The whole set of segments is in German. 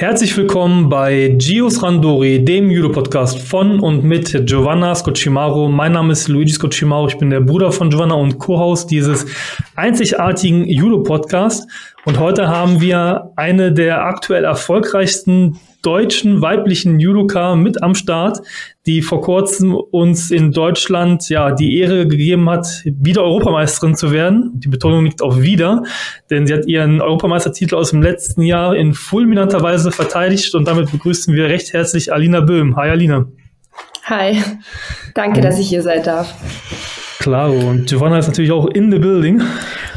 Herzlich willkommen bei Gios Randori, dem Judo-Podcast von und mit Giovanna Scocimaro. Mein Name ist Luigi Scocimaro, ich bin der Bruder von Giovanna und Co-Host dieses einzigartigen Judo-Podcasts. Und heute haben wir eine der aktuell erfolgreichsten deutschen weiblichen Judoka mit am Start, die vor kurzem uns in Deutschland ja die Ehre gegeben hat, wieder Europameisterin zu werden. Die Betonung liegt auf wieder, denn sie hat ihren Europameistertitel aus dem letzten Jahr in fulminanter Weise verteidigt und damit begrüßen wir recht herzlich Alina Böhm. Hi Alina. Hi, danke, dass ich hier sein darf. Klaro, und Giovanna ist natürlich auch in the building.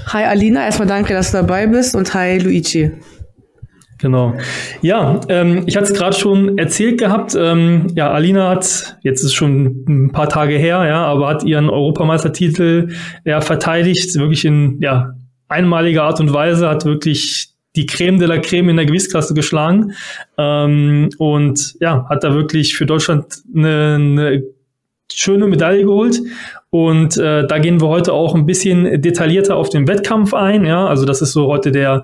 Hi Alina, erstmal danke, dass du dabei bist und hi Luigi. Genau. Ja, ähm, ich hatte es gerade schon erzählt gehabt. Ähm, ja, Alina hat, jetzt ist schon ein paar Tage her, ja, aber hat ihren Europameistertitel ja, verteidigt, wirklich in ja, einmaliger Art und Weise, hat wirklich die Creme de la Creme in der Gewichtsklasse geschlagen ähm, und ja, hat da wirklich für Deutschland eine, eine schöne Medaille geholt. Und äh, da gehen wir heute auch ein bisschen detaillierter auf den Wettkampf ein. Ja, also das ist so heute der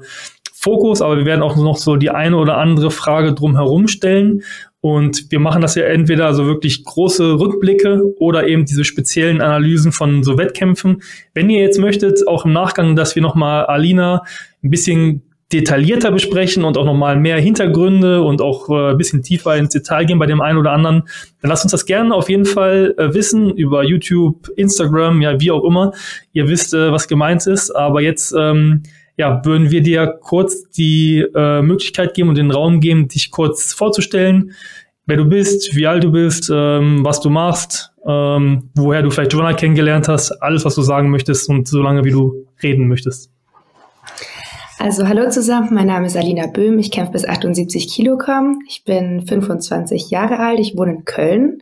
Fokus, aber wir werden auch noch so die eine oder andere Frage drumherum stellen. Und wir machen das ja entweder so wirklich große Rückblicke oder eben diese speziellen Analysen von so Wettkämpfen. Wenn ihr jetzt möchtet, auch im Nachgang, dass wir nochmal Alina ein bisschen detaillierter besprechen und auch nochmal mehr Hintergründe und auch äh, ein bisschen tiefer ins Detail gehen bei dem einen oder anderen, dann lasst uns das gerne auf jeden Fall äh, wissen über YouTube, Instagram, ja, wie auch immer. Ihr wisst, äh, was gemeint ist. Aber jetzt ähm, ja, würden wir dir kurz die äh, Möglichkeit geben und den Raum geben, dich kurz vorzustellen, wer du bist, wie alt du bist, ähm, was du machst, ähm, woher du vielleicht Joanna kennengelernt hast, alles, was du sagen möchtest und so lange, wie du reden möchtest. Also hallo zusammen, mein Name ist Alina Böhm, ich kämpfe bis 78 Kilogramm, ich bin 25 Jahre alt, ich wohne in Köln.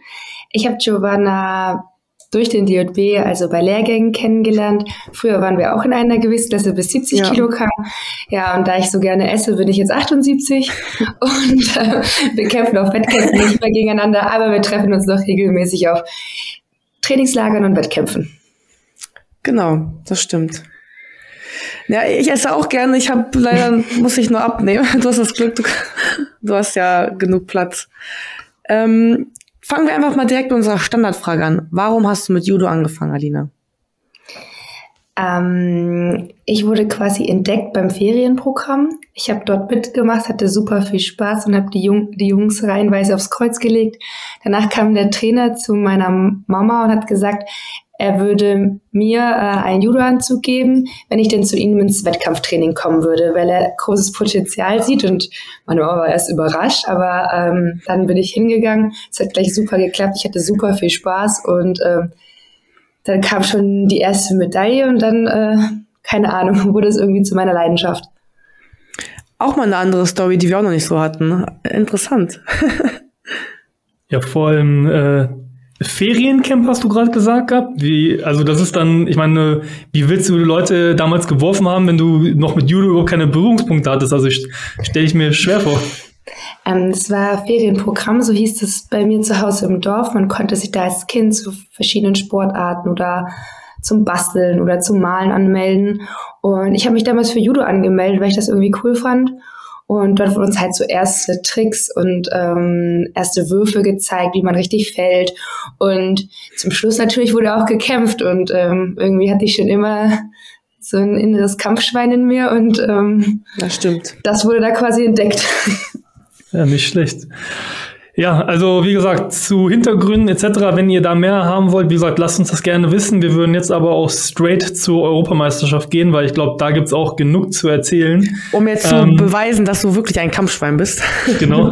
Ich habe Giovanna durch den DJB, also bei Lehrgängen kennengelernt. Früher waren wir auch in einer Gewichtsklasse bis 70 ja. Kilogramm. Ja, und da ich so gerne esse, bin ich jetzt 78 und äh, wir kämpfen auf Wettkämpfen nicht mehr gegeneinander, aber wir treffen uns noch regelmäßig auf Trainingslagern und Wettkämpfen. Genau, das stimmt. Ja, ich esse auch gerne. Ich habe leider muss ich nur abnehmen. Du hast das Glück, du, du hast ja genug Platz. Ähm, Fangen wir einfach mal direkt mit unserer Standardfrage an. Warum hast du mit Judo angefangen, Alina? Ähm, ich wurde quasi entdeckt beim Ferienprogramm. Ich habe dort mitgemacht, hatte super viel Spaß und habe die, Jung die Jungs reihenweise aufs Kreuz gelegt. Danach kam der Trainer zu meiner Mama und hat gesagt, er würde mir äh, einen Judoanzug geben, wenn ich denn zu ihm ins Wettkampftraining kommen würde, weil er großes Potenzial sieht und meine Mama war erst überrascht, aber ähm, dann bin ich hingegangen. Es hat gleich super geklappt. Ich hatte super viel Spaß und äh, dann kam schon die erste Medaille und dann, äh, keine Ahnung, wurde es irgendwie zu meiner Leidenschaft. Auch mal eine andere Story, die wir auch noch nicht so hatten. Interessant. ja, vor allem äh, Feriencamp hast du gerade gesagt gehabt. Wie, also das ist dann, ich meine, wie willst du Leute damals geworfen haben, wenn du noch mit Judo überhaupt keine Berührungspunkte hattest? Also stelle ich mir schwer vor. Ähm, es war Ferienprogramm, so hieß es bei mir zu Hause im Dorf. Man konnte sich da als Kind zu verschiedenen Sportarten oder zum Basteln oder zum Malen anmelden. Und ich habe mich damals für Judo angemeldet, weil ich das irgendwie cool fand. Und dort wurden uns halt so erste Tricks und ähm, erste Würfe gezeigt, wie man richtig fällt. Und zum Schluss natürlich wurde auch gekämpft und ähm, irgendwie hatte ich schon immer so ein inneres Kampfschwein in mir und ähm, das stimmt. Das wurde da quasi entdeckt. Ja, nicht schlecht. Ja, also wie gesagt, zu Hintergründen etc., wenn ihr da mehr haben wollt, wie gesagt, lasst uns das gerne wissen. Wir würden jetzt aber auch straight zur Europameisterschaft gehen, weil ich glaube, da gibt's auch genug zu erzählen. Um jetzt ähm, zu beweisen, dass du wirklich ein Kampfschwein bist. Genau.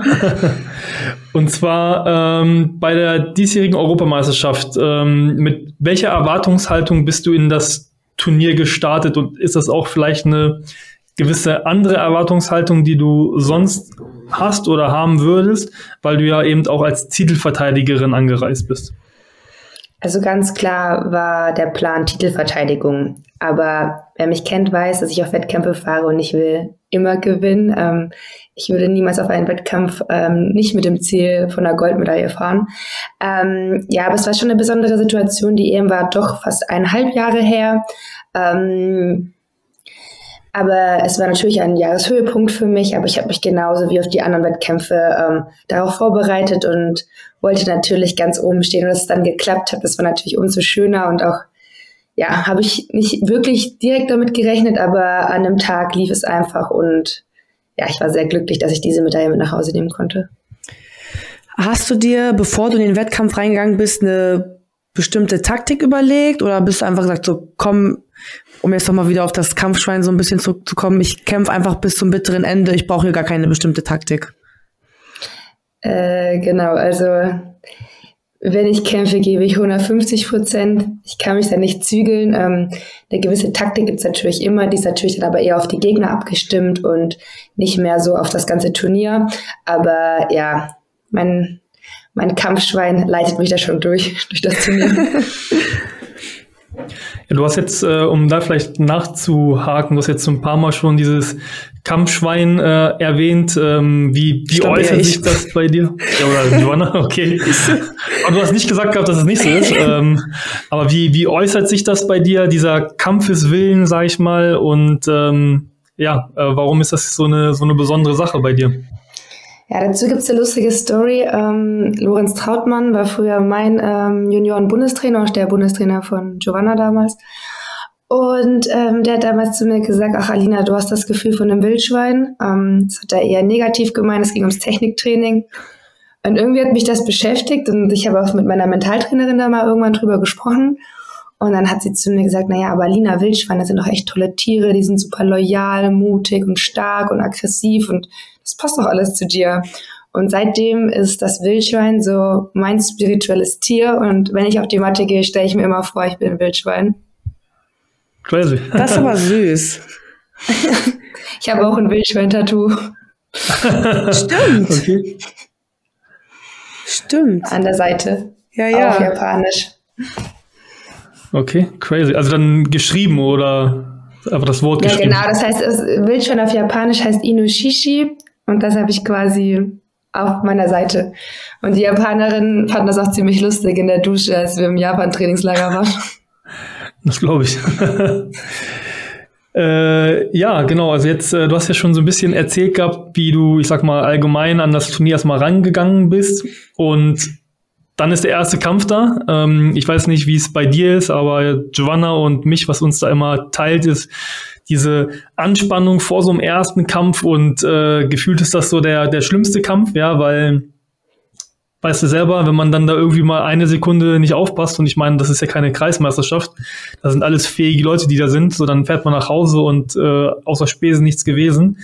Und zwar ähm, bei der diesjährigen Europameisterschaft. Ähm, mit welcher Erwartungshaltung bist du in das Turnier gestartet und ist das auch vielleicht eine gewisse andere Erwartungshaltung, die du sonst hast oder haben würdest, weil du ja eben auch als Titelverteidigerin angereist bist? Also ganz klar war der Plan Titelverteidigung. Aber wer mich kennt, weiß, dass ich auf Wettkämpfe fahre und ich will immer gewinnen. Ähm, ich würde niemals auf einen Wettkampf ähm, nicht mit dem Ziel von einer Goldmedaille fahren. Ähm, ja, aber es war schon eine besondere Situation. Die EM war doch fast eineinhalb Jahre her. Ähm, Aber es war natürlich ein Jahreshöhepunkt für mich, aber ich habe mich genauso wie auf die anderen Wettkämpfe ähm, darauf vorbereitet und wollte natürlich ganz oben stehen. Und dass es dann geklappt hat, das war natürlich umso schöner und auch, ja, habe ich nicht wirklich direkt damit gerechnet, aber an einem Tag lief es einfach und ja, ich war sehr glücklich, dass ich diese Medaille mit nach Hause nehmen konnte. Hast du dir, bevor du in den Wettkampf reingegangen bist, eine bestimmte Taktik überlegt oder bist du einfach gesagt, so komm, um jetzt nochmal wieder auf das Kampfschwein so ein bisschen zurückzukommen, ich kämpfe einfach bis zum bitteren Ende, ich brauche hier gar keine bestimmte Taktik. Äh, genau, also wenn ich kämpfe, gebe ich 150 Prozent. Ich kann mich da nicht zügeln. Ähm, eine gewisse Taktik gibt es natürlich immer, die ist natürlich dann aber eher auf die Gegner abgestimmt und nicht mehr so auf das ganze Turnier. Aber ja, mein, mein Kampfschwein leitet mich da schon durch, durch das Turnier. Ja, du hast jetzt, äh, um da vielleicht nachzuhaken, du hast jetzt so ein paar Mal schon dieses Kampfschwein äh, erwähnt. Ähm, wie wie äußert sich das bei dir? Ja, oder Joanna, okay. aber du hast nicht gesagt gehabt, dass es nicht so ist. Ähm, aber wie, wie äußert sich das bei dir, dieser Kampfeswillen, sag ich mal? Und ähm, ja, äh, warum ist das so eine, so eine besondere Sache bei dir? Ja, dazu gibt's eine lustige Story. Ähm, Lorenz Trautmann war früher mein ähm, Junioren-Bundestrainer, auch der Bundestrainer von Giovanna damals. Und ähm, der hat damals zu mir gesagt, ach Alina, du hast das Gefühl von einem Wildschwein. Ähm, das hat er eher negativ gemeint, es ging ums Techniktraining. Und irgendwie hat mich das beschäftigt und ich habe auch mit meiner Mentaltrainerin da mal irgendwann drüber gesprochen. Und dann hat sie zu mir gesagt, naja, aber Alina, Wildschweine sind doch echt tolle Tiere, die sind super loyal, mutig und stark und aggressiv und das passt doch alles zu dir. Und seitdem ist das Wildschwein so mein spirituelles Tier. Und wenn ich auf die Matte gehe, stelle ich mir immer vor, ich bin ein Wildschwein. Crazy. Das ist aber süß. ich habe auch ein Wildschwein-Tattoo. Stimmt. Okay. Stimmt. An der Seite. Ja, ja. Auf Japanisch. Okay, crazy. Also dann geschrieben oder einfach das Wort ja, geschrieben? Ja, genau. Das heißt, Wildschwein auf Japanisch heißt Inoshishi und das habe ich quasi auf meiner Seite. Und die Japanerinnen fanden das auch ziemlich lustig in der Dusche, als wir im Japan-Trainingslager waren. Das glaube ich. äh, ja, genau. Also jetzt, äh, du hast ja schon so ein bisschen erzählt gehabt, wie du, ich sag mal, allgemein an das Turnier erstmal rangegangen bist. Und dann ist der erste Kampf da. Ähm, ich weiß nicht, wie es bei dir ist, aber Giovanna und mich, was uns da immer teilt, ist, diese Anspannung vor so einem ersten Kampf und äh, gefühlt ist das so der, der schlimmste Kampf, ja, weil weißt du selber, wenn man dann da irgendwie mal eine Sekunde nicht aufpasst und ich meine, das ist ja keine Kreismeisterschaft, da sind alles fähige Leute, die da sind, so dann fährt man nach Hause und äh, außer Spesen nichts gewesen.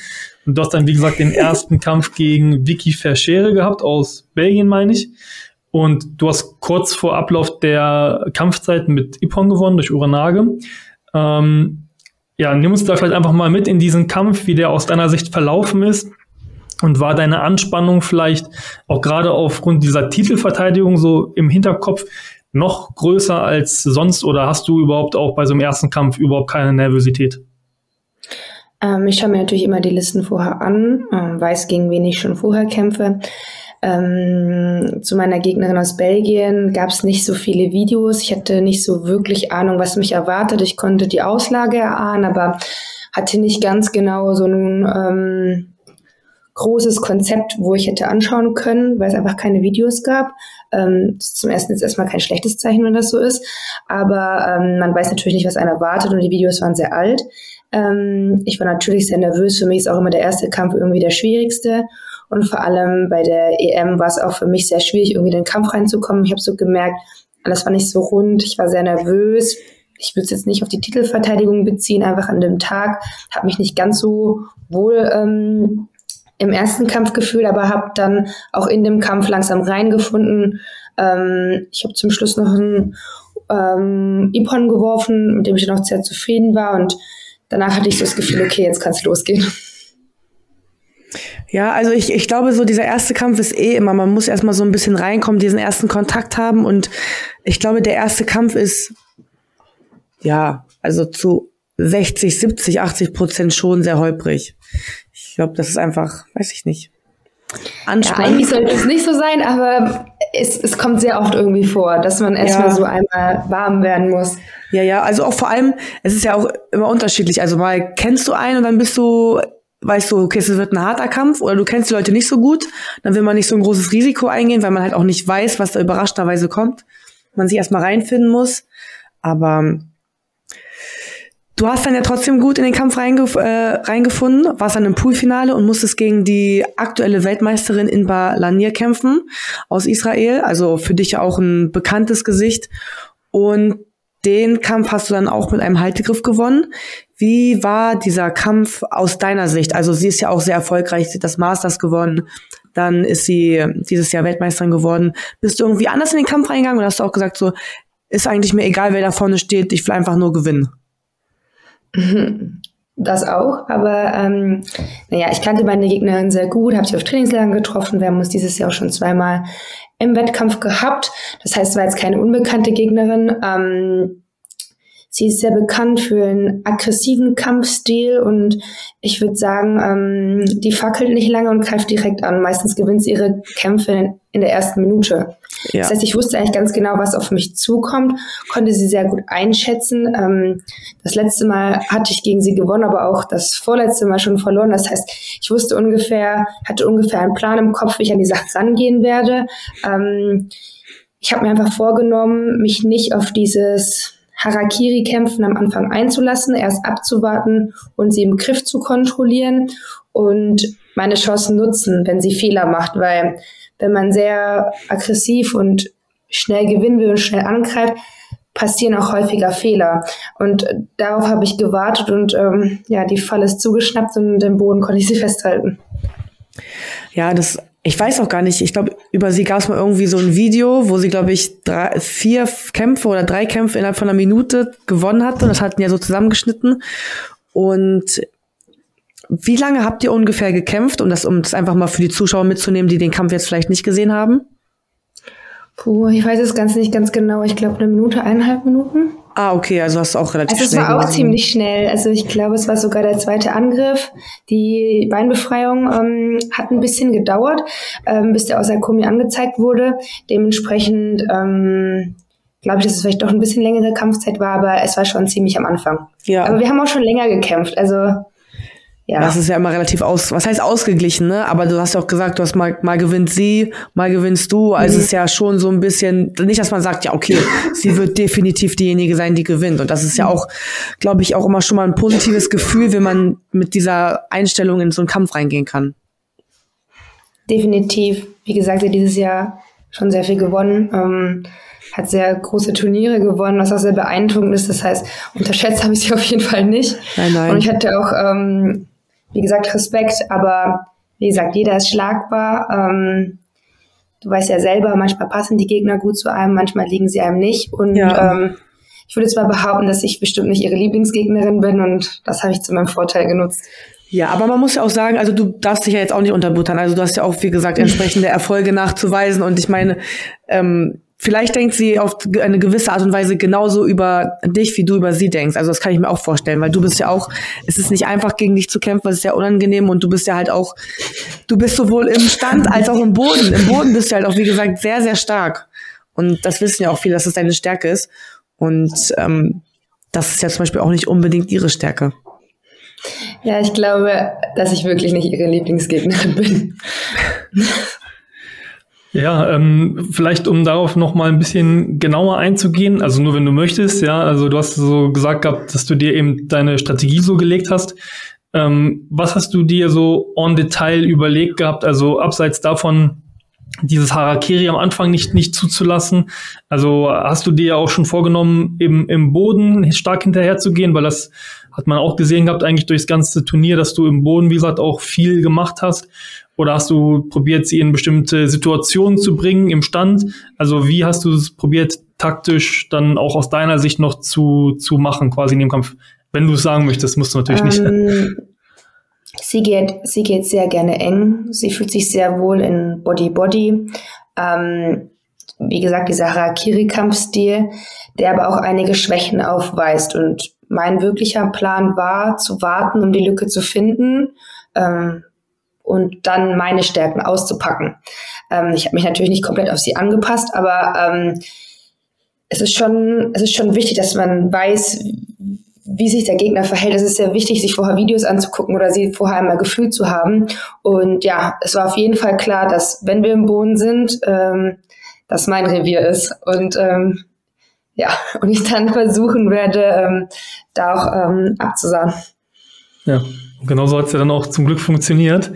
Und du hast dann, wie gesagt, den ersten Kampf gegen Vicky Verschere gehabt, aus Belgien, meine ich. Und du hast kurz vor Ablauf der Kampfzeit mit Ippon gewonnen durch Uranage. Ähm, ja, nimm uns da vielleicht einfach mal mit in diesen Kampf, wie der aus deiner Sicht verlaufen ist. Und war deine Anspannung vielleicht auch gerade aufgrund dieser Titelverteidigung so im Hinterkopf noch größer als sonst oder hast du überhaupt auch bei so einem ersten Kampf überhaupt keine Nervosität? Ähm, ich schaue mir natürlich immer die Listen vorher an, ähm, weiß, gegen wen ich schon vorher kämpfe. Ähm, zu meiner Gegnerin aus Belgien gab es nicht so viele Videos. Ich hatte nicht so wirklich Ahnung, was mich erwartet. Ich konnte die Auslage erahnen, aber hatte nicht ganz genau so ein ähm, großes Konzept, wo ich hätte anschauen können, weil es einfach keine Videos gab. Ähm, ist zum ersten jetzt erstmal kein schlechtes Zeichen, wenn das so ist. Aber ähm, man weiß natürlich nicht, was einen erwartet und die Videos waren sehr alt. Ähm, ich war natürlich sehr nervös. Für mich ist auch immer der erste Kampf irgendwie der schwierigste. Und vor allem bei der EM war es auch für mich sehr schwierig, irgendwie in den Kampf reinzukommen. Ich habe so gemerkt, alles war nicht so rund. Ich war sehr nervös. Ich würde es jetzt nicht auf die Titelverteidigung beziehen, einfach an dem Tag. Habe mich nicht ganz so wohl ähm, im ersten Kampf gefühlt, aber habe dann auch in dem Kampf langsam reingefunden. Ähm, ich habe zum Schluss noch einen ähm, Ipon geworfen, mit dem ich noch sehr zufrieden war. Und danach hatte ich so das Gefühl, okay, jetzt kann es losgehen. Ja, also ich, ich glaube, so dieser erste Kampf ist eh immer, man muss erstmal so ein bisschen reinkommen, diesen ersten Kontakt haben und ich glaube, der erste Kampf ist, ja, also zu 60, 70, 80 Prozent schon sehr holprig. Ich glaube, das ist einfach, weiß ich nicht. anspannen. Ja, eigentlich sollte es nicht so sein, aber es, es kommt sehr oft irgendwie vor, dass man erstmal ja. so einmal warm werden muss. Ja, ja, also auch vor allem, es ist ja auch immer unterschiedlich. Also mal kennst du einen und dann bist du, weißt du, okay, es wird ein harter Kampf oder du kennst die Leute nicht so gut, dann will man nicht so ein großes Risiko eingehen, weil man halt auch nicht weiß, was da überraschenderweise kommt. Man sich erstmal reinfinden muss. Aber Du hast dann ja trotzdem gut in den Kampf reingef äh, reingefunden, warst dann im Poolfinale und musstest gegen die aktuelle Weltmeisterin Inba Lanier kämpfen aus Israel. Also für dich ja auch ein bekanntes Gesicht. Und den Kampf hast du dann auch mit einem Haltegriff gewonnen. Wie war dieser Kampf aus deiner Sicht? Also sie ist ja auch sehr erfolgreich, sie hat das Masters gewonnen. Dann ist sie dieses Jahr Weltmeisterin geworden. Bist du irgendwie anders in den Kampf reingegangen oder hast du auch gesagt so, ist eigentlich mir egal, wer da vorne steht, ich will einfach nur gewinnen? Das auch, aber ähm, naja, ich kannte meine Gegnerin sehr gut, habe sie auf Trainingslagern getroffen. Wir haben uns dieses Jahr auch schon zweimal im Wettkampf gehabt. Das heißt, es war jetzt keine unbekannte Gegnerin. Ähm, Sie ist sehr bekannt für einen aggressiven Kampfstil und ich würde sagen, ähm, die fackelt nicht lange und greift direkt an. Meistens gewinnt sie ihre Kämpfe in der ersten Minute. Ja. Das heißt, ich wusste eigentlich ganz genau, was auf mich zukommt, konnte sie sehr gut einschätzen. Ähm, das letzte Mal hatte ich gegen sie gewonnen, aber auch das vorletzte Mal schon verloren. Das heißt, ich wusste ungefähr, hatte ungefähr einen Plan im Kopf, wie ich an die Sache rangehen werde. Ähm, ich habe mir einfach vorgenommen, mich nicht auf dieses Harakiri-Kämpfen am Anfang einzulassen, erst abzuwarten und sie im Griff zu kontrollieren und meine Chancen nutzen, wenn sie Fehler macht, weil wenn man sehr aggressiv und schnell gewinnen will und schnell angreift, passieren auch häufiger Fehler. Und darauf habe ich gewartet und ähm, ja, die Falle ist zugeschnappt und den Boden konnte ich sie festhalten. Ja, das ich weiß auch gar nicht, ich glaube, über sie gab es mal irgendwie so ein Video, wo sie, glaube ich, drei, vier Kämpfe oder drei Kämpfe innerhalb von einer Minute gewonnen hatte. Und das hatten ja so zusammengeschnitten. Und wie lange habt ihr ungefähr gekämpft, um das, um das einfach mal für die Zuschauer mitzunehmen, die den Kampf jetzt vielleicht nicht gesehen haben? Puh, ich weiß es ganz nicht ganz genau. Ich glaube, eine Minute, eineinhalb Minuten. Ah, okay, also hast du auch relativ also schnell. Also es war auch ziemlich schnell. Also ich glaube, es war sogar der zweite Angriff. Die Beinbefreiung ähm, hat ein bisschen gedauert, ähm, bis der aus der Kombi angezeigt wurde. Dementsprechend ähm, glaube ich, dass es vielleicht doch ein bisschen längere Kampfzeit war, aber es war schon ziemlich am Anfang. Ja. Aber wir haben auch schon länger gekämpft. Also ja. Das ist ja immer relativ aus, was heißt ausgeglichen, ne? Aber du hast ja auch gesagt, du hast mal, mal gewinnt sie, mal gewinnst du. Also mhm. es ist ja schon so ein bisschen, nicht, dass man sagt, ja, okay, sie wird definitiv diejenige sein, die gewinnt. Und das ist ja auch, glaube ich, auch immer schon mal ein positives Gefühl, wenn man mit dieser Einstellung in so einen Kampf reingehen kann. Definitiv. Wie gesagt, sie hat dieses Jahr schon sehr viel gewonnen. Ähm, hat sehr große Turniere gewonnen, was auch sehr beeindruckend ist. Das heißt, unterschätzt habe ich sie auf jeden Fall nicht. Nein, nein. Und ich hatte auch ähm, wie gesagt, Respekt, aber wie gesagt, jeder ist schlagbar. Ähm, du weißt ja selber, manchmal passen die Gegner gut zu einem, manchmal liegen sie einem nicht. Und ja. ähm, ich würde zwar behaupten, dass ich bestimmt nicht ihre Lieblingsgegnerin bin und das habe ich zu meinem Vorteil genutzt. Ja, aber man muss ja auch sagen, also du darfst dich ja jetzt auch nicht unterbuttern. Also du hast ja auch, wie gesagt, entsprechende Erfolge nachzuweisen. Und ich meine, ähm, vielleicht denkt sie auf eine gewisse Art und Weise genauso über dich, wie du über sie denkst. Also das kann ich mir auch vorstellen, weil du bist ja auch, es ist nicht einfach gegen dich zu kämpfen, es ist ja unangenehm und du bist ja halt auch, du bist sowohl im Stand als auch im Boden. Im Boden bist du halt auch, wie gesagt, sehr, sehr stark. Und das wissen ja auch viele, dass das deine Stärke ist. Und ähm, das ist ja zum Beispiel auch nicht unbedingt ihre Stärke. Ja, ich glaube, dass ich wirklich nicht ihre Lieblingsgegnerin bin. Ja, ähm, vielleicht um darauf noch mal ein bisschen genauer einzugehen, also nur wenn du möchtest, ja, also du hast so gesagt gehabt, dass du dir eben deine Strategie so gelegt hast. Ähm, was hast du dir so on Detail überlegt gehabt, also abseits davon, dieses Harakiri am Anfang nicht, nicht zuzulassen? Also hast du dir ja auch schon vorgenommen, eben im Boden stark hinterher zu gehen, weil das hat man auch gesehen gehabt, eigentlich durchs ganze Turnier, dass du im Boden, wie gesagt, auch viel gemacht hast. Oder hast du probiert, sie in bestimmte Situationen zu bringen im Stand? Also wie hast du es probiert, taktisch dann auch aus deiner Sicht noch zu, zu machen, quasi in dem Kampf? Wenn du es sagen möchtest, musst du natürlich ähm, nicht. Sie geht, sie geht sehr gerne eng. Sie fühlt sich sehr wohl in Body-Body. Ähm, wie gesagt, dieser Harakiri-Kampfstil, der aber auch einige Schwächen aufweist. Und mein wirklicher Plan war, zu warten, um die Lücke zu finden. Ähm, und dann meine Stärken auszupacken. Ähm, ich habe mich natürlich nicht komplett auf sie angepasst, aber ähm, es ist schon, es ist schon wichtig, dass man weiß, wie sich der Gegner verhält. Es ist sehr wichtig, sich vorher Videos anzugucken oder sie vorher einmal gefühlt zu haben. Und ja, es war auf jeden Fall klar, dass wenn wir im Boden sind, ähm, das mein Revier ist. Und ähm, ja, und ich dann versuchen werde, ähm, da auch ähm, abzusagen. Ja, genau so hat es ja dann auch zum Glück funktioniert.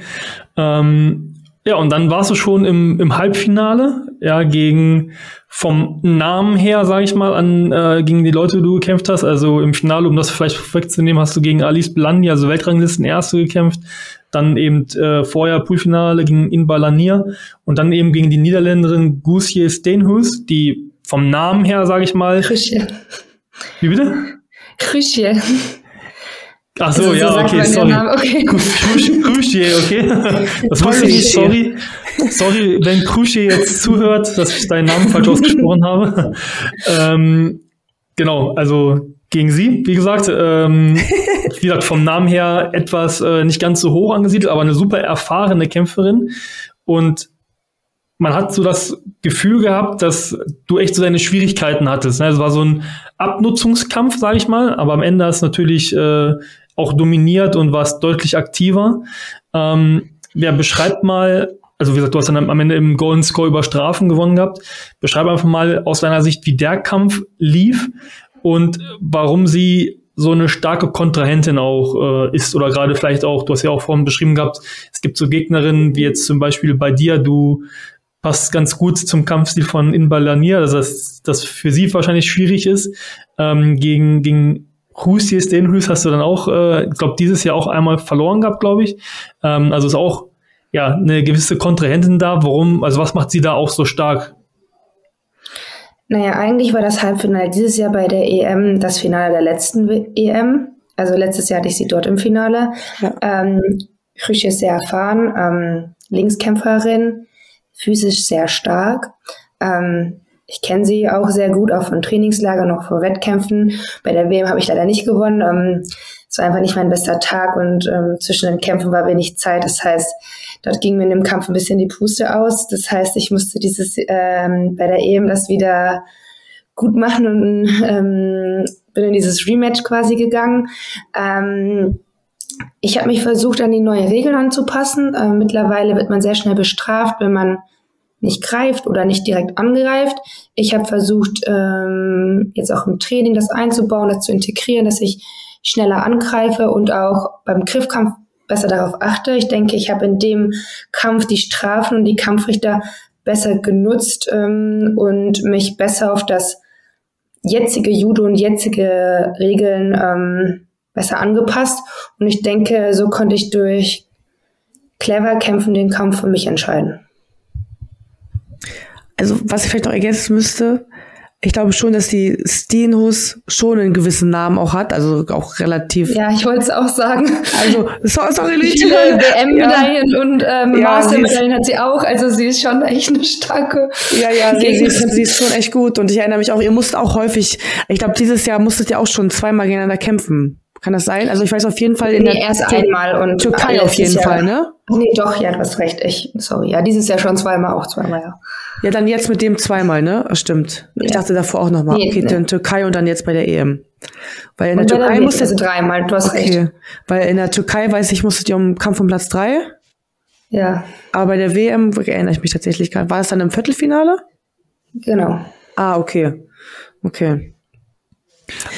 Ähm, ja, und dann warst du schon im, im Halbfinale, ja, gegen vom Namen her, sage ich mal, an äh, gegen die Leute, die du gekämpft hast. Also im Finale, um das vielleicht vorwegzunehmen, hast du gegen Alice Blandi, also Weltranglisten Erste gekämpft. Dann eben äh, vorher Poolfinale gegen Inba Lanier und dann eben gegen die Niederländerin Gousje Steenhuis, die vom Namen her, sage ich mal. Krüsje. Wie bitte? Krüsje. Ach so, also, ja, so okay, sorry. Okay. Okay. Das wusste ich nicht, sorry. Sorry, wenn Krusche jetzt zuhört, dass ich deinen Namen falsch ausgesprochen habe. Ähm, genau, also gegen sie, wie gesagt. Ähm, wie gesagt, vom Namen her etwas äh, nicht ganz so hoch angesiedelt, aber eine super erfahrene Kämpferin. Und man hat so das Gefühl gehabt, dass du echt so deine Schwierigkeiten hattest. Ne? Es war so ein Abnutzungskampf, sage ich mal, aber am Ende hast du natürlich äh, auch dominiert und warst deutlich aktiver. Ähm, ja, beschreibt mal, also wie gesagt, du hast dann am Ende im Golden Score über Strafen gewonnen gehabt. Beschreib einfach mal aus deiner Sicht, wie der Kampf lief und warum sie so eine starke Kontrahentin auch äh, ist oder gerade vielleicht auch, du hast ja auch vorhin beschrieben gehabt, es gibt so Gegnerinnen wie jetzt zum Beispiel bei dir, du passt ganz gut zum Kampfstil von Inbalanier, also dass das für sie wahrscheinlich schwierig ist, ähm, gegen, gegen Husjes, den Hus hast du dann auch, äh, ich glaube, dieses Jahr auch einmal verloren gehabt, glaube ich. Ähm, also ist auch ja eine gewisse Kontrahentin da. Warum, also was macht sie da auch so stark? Naja, eigentlich war das Halbfinale dieses Jahr bei der EM das Finale der letzten EM. Also letztes Jahr hatte ich sie dort im Finale. Ja. Ähm, Rüsch ist sehr erfahren, ähm, Linkskämpferin, physisch sehr stark. Ähm, ich kenne sie auch sehr gut, auch von Trainingslager, noch vor Wettkämpfen. Bei der WM habe ich leider nicht gewonnen. Ähm, es war einfach nicht mein bester Tag und ähm, zwischen den Kämpfen war wenig Zeit. Das heißt, dort ging mir in dem Kampf ein bisschen die Puste aus. Das heißt, ich musste dieses ähm, bei der EM das wieder gut machen und ähm, bin in dieses Rematch quasi gegangen. Ähm, ich habe mich versucht, an die neue Regeln anzupassen. Ähm, mittlerweile wird man sehr schnell bestraft, wenn man nicht greift oder nicht direkt angreift. Ich habe versucht, ähm, jetzt auch im Training das einzubauen, das zu integrieren, dass ich schneller angreife und auch beim Griffkampf besser darauf achte. Ich denke, ich habe in dem Kampf die Strafen und die Kampfrichter besser genutzt ähm, und mich besser auf das jetzige Judo und jetzige Regeln ähm, besser angepasst. Und ich denke, so konnte ich durch clever kämpfen den Kampf für mich entscheiden also was ich vielleicht noch ergänzen müsste, ich glaube schon, dass die Steenhus schon einen gewissen Namen auch hat, also auch relativ. Ja, ich wollte es auch sagen. Also, sorry, sorry Viele WM-Medaillen ja. und ähm, ja, Master-Medaillen hat sie auch, also sie ist schon echt eine starke. Ja, ja, sie, sie, ist, sie ist schon echt gut und ich erinnere mich auch, ihr musst auch häufig, ich glaube, dieses Jahr musstet ihr auch schon zweimal gegeneinander kämpfen. Kann das sein? Also ich weiß auf jeden Fall in nee, der erst einmal und Türkei auf jeden Jahr. Fall, ne? Nee, doch, ja, du hast recht. Ich, sorry, ja, dieses Jahr schon zweimal, auch zweimal, ja. Ja, dann jetzt mit dem zweimal, ne? Stimmt. Ja. Ich dachte davor auch nochmal. Nee, okay, nee. in Türkei und dann jetzt bei der EM. Weil in der Türkei musste also dreimal, du hast okay. recht. Weil in der Türkei weiß ich, musstet ihr um Kampf um Platz drei. Ja. Aber bei der WM erinnere ich mich tatsächlich gar. War es dann im Viertelfinale? Genau. Ah, okay. Okay.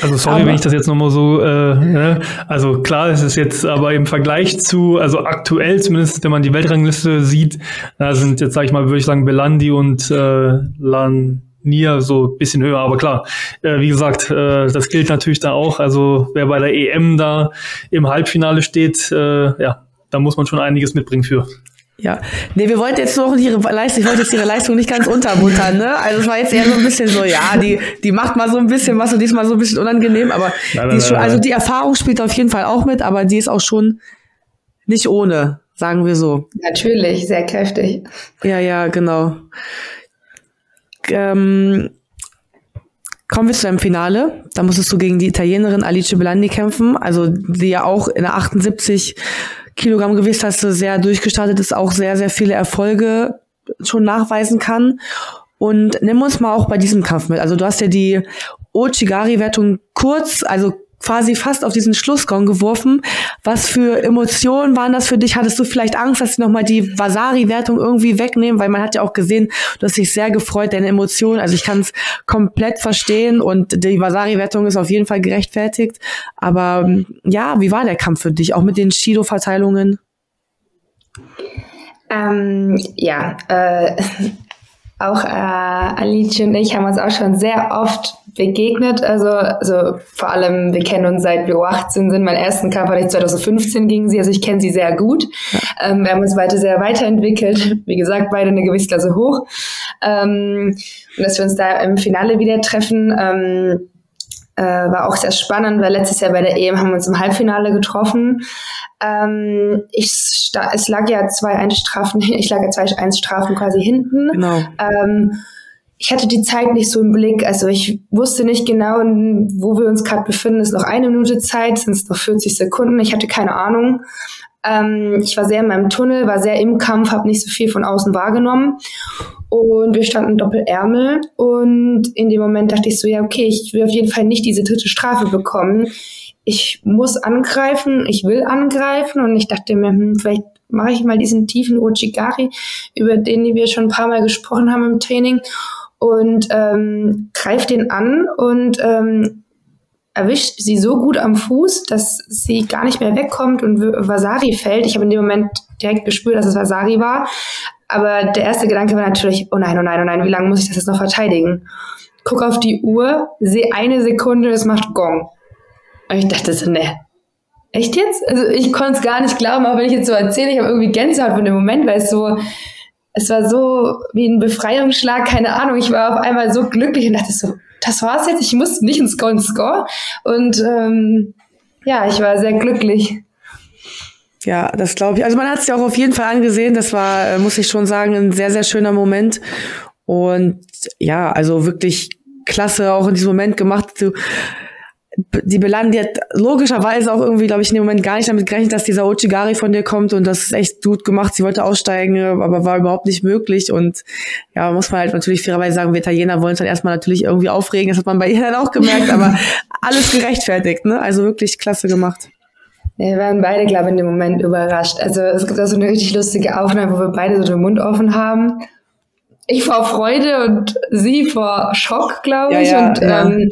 Also sorry, aber, wenn ich das jetzt nochmal so, äh, ne? also klar, es ist jetzt aber im Vergleich zu, also aktuell zumindest, wenn man die Weltrangliste sieht, da sind jetzt, sag ich mal, würde ich sagen, Belandi und äh, Lanier so ein bisschen höher, aber klar, äh, wie gesagt, äh, das gilt natürlich da auch, also wer bei der EM da im Halbfinale steht, äh, ja, da muss man schon einiges mitbringen für. Ja, nee, wir wollten jetzt noch ihre Leistung, ich wollte jetzt ihre Leistung nicht ganz unterbuttern, ne? Also es war jetzt eher so ein bisschen so, ja, die, die macht mal so ein bisschen was und diesmal so ein bisschen unangenehm, aber nein, die ist schon, also die Erfahrung spielt auf jeden Fall auch mit, aber die ist auch schon nicht ohne, sagen wir so. Natürlich, sehr kräftig. Ja, ja, genau. Ähm, kommen wir zu einem Finale. Da musstest du gegen die Italienerin Alice Belandi kämpfen, also die ja auch in der 78 Kilogramm Gewicht hast du sehr durchgestartet, ist auch sehr, sehr viele Erfolge schon nachweisen kann. Und nimm uns mal auch bei diesem Kampf mit. Also du hast ja die Ochigari-Wertung kurz, also quasi fast auf diesen Schlussgong geworfen. Was für Emotionen waren das für dich? Hattest du vielleicht Angst, dass sie nochmal die Vasari-Wertung irgendwie wegnehmen? Weil man hat ja auch gesehen, du hast dich sehr gefreut, deine Emotionen. Also ich kann es komplett verstehen und die Vasari-Wertung ist auf jeden Fall gerechtfertigt. Aber ja, wie war der Kampf für dich? Auch mit den Shido-Verteilungen? Ähm, ja, äh, auch äh, Alice und ich haben uns auch schon sehr oft begegnet. Also, also vor allem, wir kennen uns seit wir 18 sind. Mein ersten Kampf hatte ich 2015 gegen sie, also ich kenne sie sehr gut. Ähm, wir haben uns beide sehr weiterentwickelt. Wie gesagt, beide eine Gewichtsklasse hoch. Ähm, und dass wir uns da im Finale wieder treffen, ähm, äh, war auch sehr spannend, weil letztes Jahr bei der EM haben wir uns im Halbfinale getroffen. Ähm, ich es lag ja zwei Einstrafen, ich lag ja zwei Einstrafen quasi hinten. Genau. Ähm, ich hatte die Zeit nicht so im Blick, also ich wusste nicht genau, wo wir uns gerade befinden. Ist noch eine Minute Zeit, sind es noch 40 Sekunden. Ich hatte keine Ahnung. Ähm, ich war sehr in meinem Tunnel, war sehr im Kampf, habe nicht so viel von außen wahrgenommen. Und wir standen Doppelärmel. Und in dem Moment dachte ich so, ja, okay, ich will auf jeden Fall nicht diese dritte Strafe bekommen. Ich muss angreifen, ich will angreifen. Und ich dachte mir, hm, vielleicht mache ich mal diesen tiefen Ochigari, über den wir schon ein paar Mal gesprochen haben im Training. Und ähm, greife den an und ähm, erwischt sie so gut am Fuß, dass sie gar nicht mehr wegkommt und Vasari fällt. Ich habe in dem Moment direkt gespürt, dass es Vasari war. Aber der erste Gedanke war natürlich, oh nein, oh nein, oh nein, wie lange muss ich das jetzt noch verteidigen? Guck auf die Uhr, sehe eine Sekunde, es macht Gong. Und ich dachte so, ne, echt jetzt? Also ich konnte es gar nicht glauben, aber wenn ich jetzt so erzähle, ich habe irgendwie Gänsehaut von dem Moment, weil es so, es war so wie ein Befreiungsschlag, keine Ahnung. Ich war auf einmal so glücklich und dachte so, das war's jetzt, ich muss nicht ins Golden Score. Und ähm, ja, ich war sehr glücklich. Ja, das glaube ich. Also man hat es ja auch auf jeden Fall angesehen. Das war, äh, muss ich schon sagen, ein sehr, sehr schöner Moment. Und ja, also wirklich klasse auch in diesem Moment gemacht. Du, die Belan, die hat logischerweise auch irgendwie, glaube ich, in dem Moment gar nicht damit gerechnet, dass dieser Ochigari von dir kommt und das ist echt gut gemacht. Sie wollte aussteigen, aber war überhaupt nicht möglich und ja, muss man halt natürlich fairerweise sagen, wir Italiener wollen es dann erstmal natürlich irgendwie aufregen, das hat man bei ihr dann auch gemerkt, aber alles gerechtfertigt, ne? Also wirklich klasse gemacht. Wir waren beide, glaube ich, in dem Moment überrascht. Also es gibt da so eine richtig lustige Aufnahme, wo wir beide so den Mund offen haben ich vor Freude und sie vor Schock, glaube ich. Ja, ja, und ja. Ähm,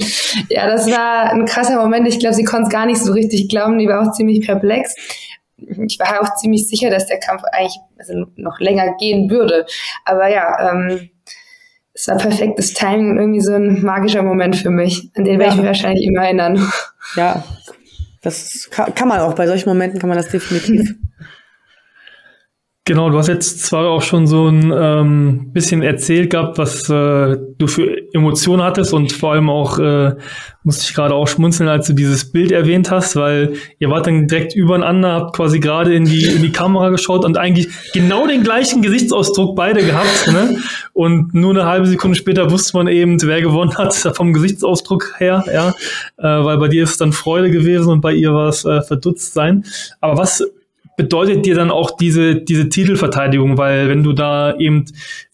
ja, das war ein krasser Moment. Ich glaube, sie konnte es gar nicht so richtig glauben. Die war auch ziemlich perplex. Ich war auch ziemlich sicher, dass der Kampf eigentlich also noch länger gehen würde. Aber ja, ähm, es war perfektes Timing und irgendwie so ein magischer Moment für mich. An den werde ich mich wahrscheinlich immer erinnern. Ja, das kann, kann man auch. Bei solchen Momenten kann man das definitiv. Genau, du hast jetzt zwar auch schon so ein ähm, bisschen erzählt gehabt, was äh, du für Emotionen hattest und vor allem auch äh, musste ich gerade auch schmunzeln, als du dieses Bild erwähnt hast, weil ihr wart dann direkt übereinander, habt quasi gerade in die in die Kamera geschaut und eigentlich genau den gleichen Gesichtsausdruck beide gehabt, ne? Und nur eine halbe Sekunde später wusste man eben, wer gewonnen hat vom Gesichtsausdruck her, ja, äh, weil bei dir ist es dann Freude gewesen und bei ihr war es äh, verdutzt sein. Aber was bedeutet dir dann auch diese, diese Titelverteidigung, weil wenn du da eben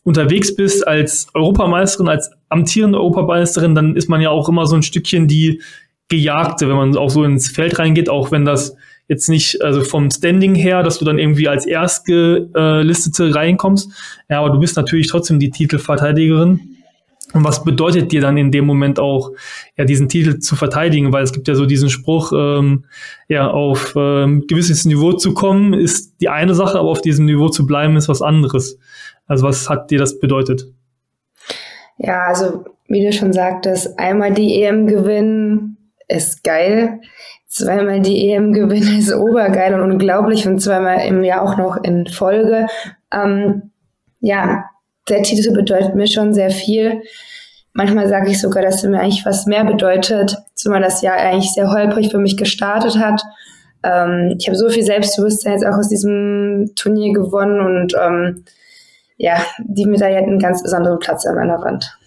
unterwegs bist als Europameisterin, als amtierende Europameisterin, dann ist man ja auch immer so ein Stückchen die Gejagte, wenn man auch so ins Feld reingeht, auch wenn das jetzt nicht, also vom Standing her, dass du dann irgendwie als Erstgelistete reinkommst. Ja, aber du bist natürlich trotzdem die Titelverteidigerin. Und was bedeutet dir dann in dem Moment auch, ja, diesen Titel zu verteidigen? Weil es gibt ja so diesen Spruch, ähm, ja, auf ähm, gewisses Niveau zu kommen, ist die eine Sache, aber auf diesem Niveau zu bleiben, ist was anderes. Also was hat dir das bedeutet? Ja, also wie du schon sagtest, einmal die EM gewinnen ist geil. Zweimal die EM gewinnen ist obergeil und unglaublich und zweimal im Jahr auch noch in Folge. Ähm, ja, der Titel bedeutet mir schon sehr viel. Manchmal sage ich sogar, dass er mir eigentlich was mehr bedeutet, zumal das Jahr eigentlich sehr holprig für mich gestartet hat. Ähm, ich habe so viel Selbstbewusstsein jetzt auch aus diesem Turnier gewonnen und ähm, ja, die Medaille hat einen ganz besonderen Platz an meiner Wand.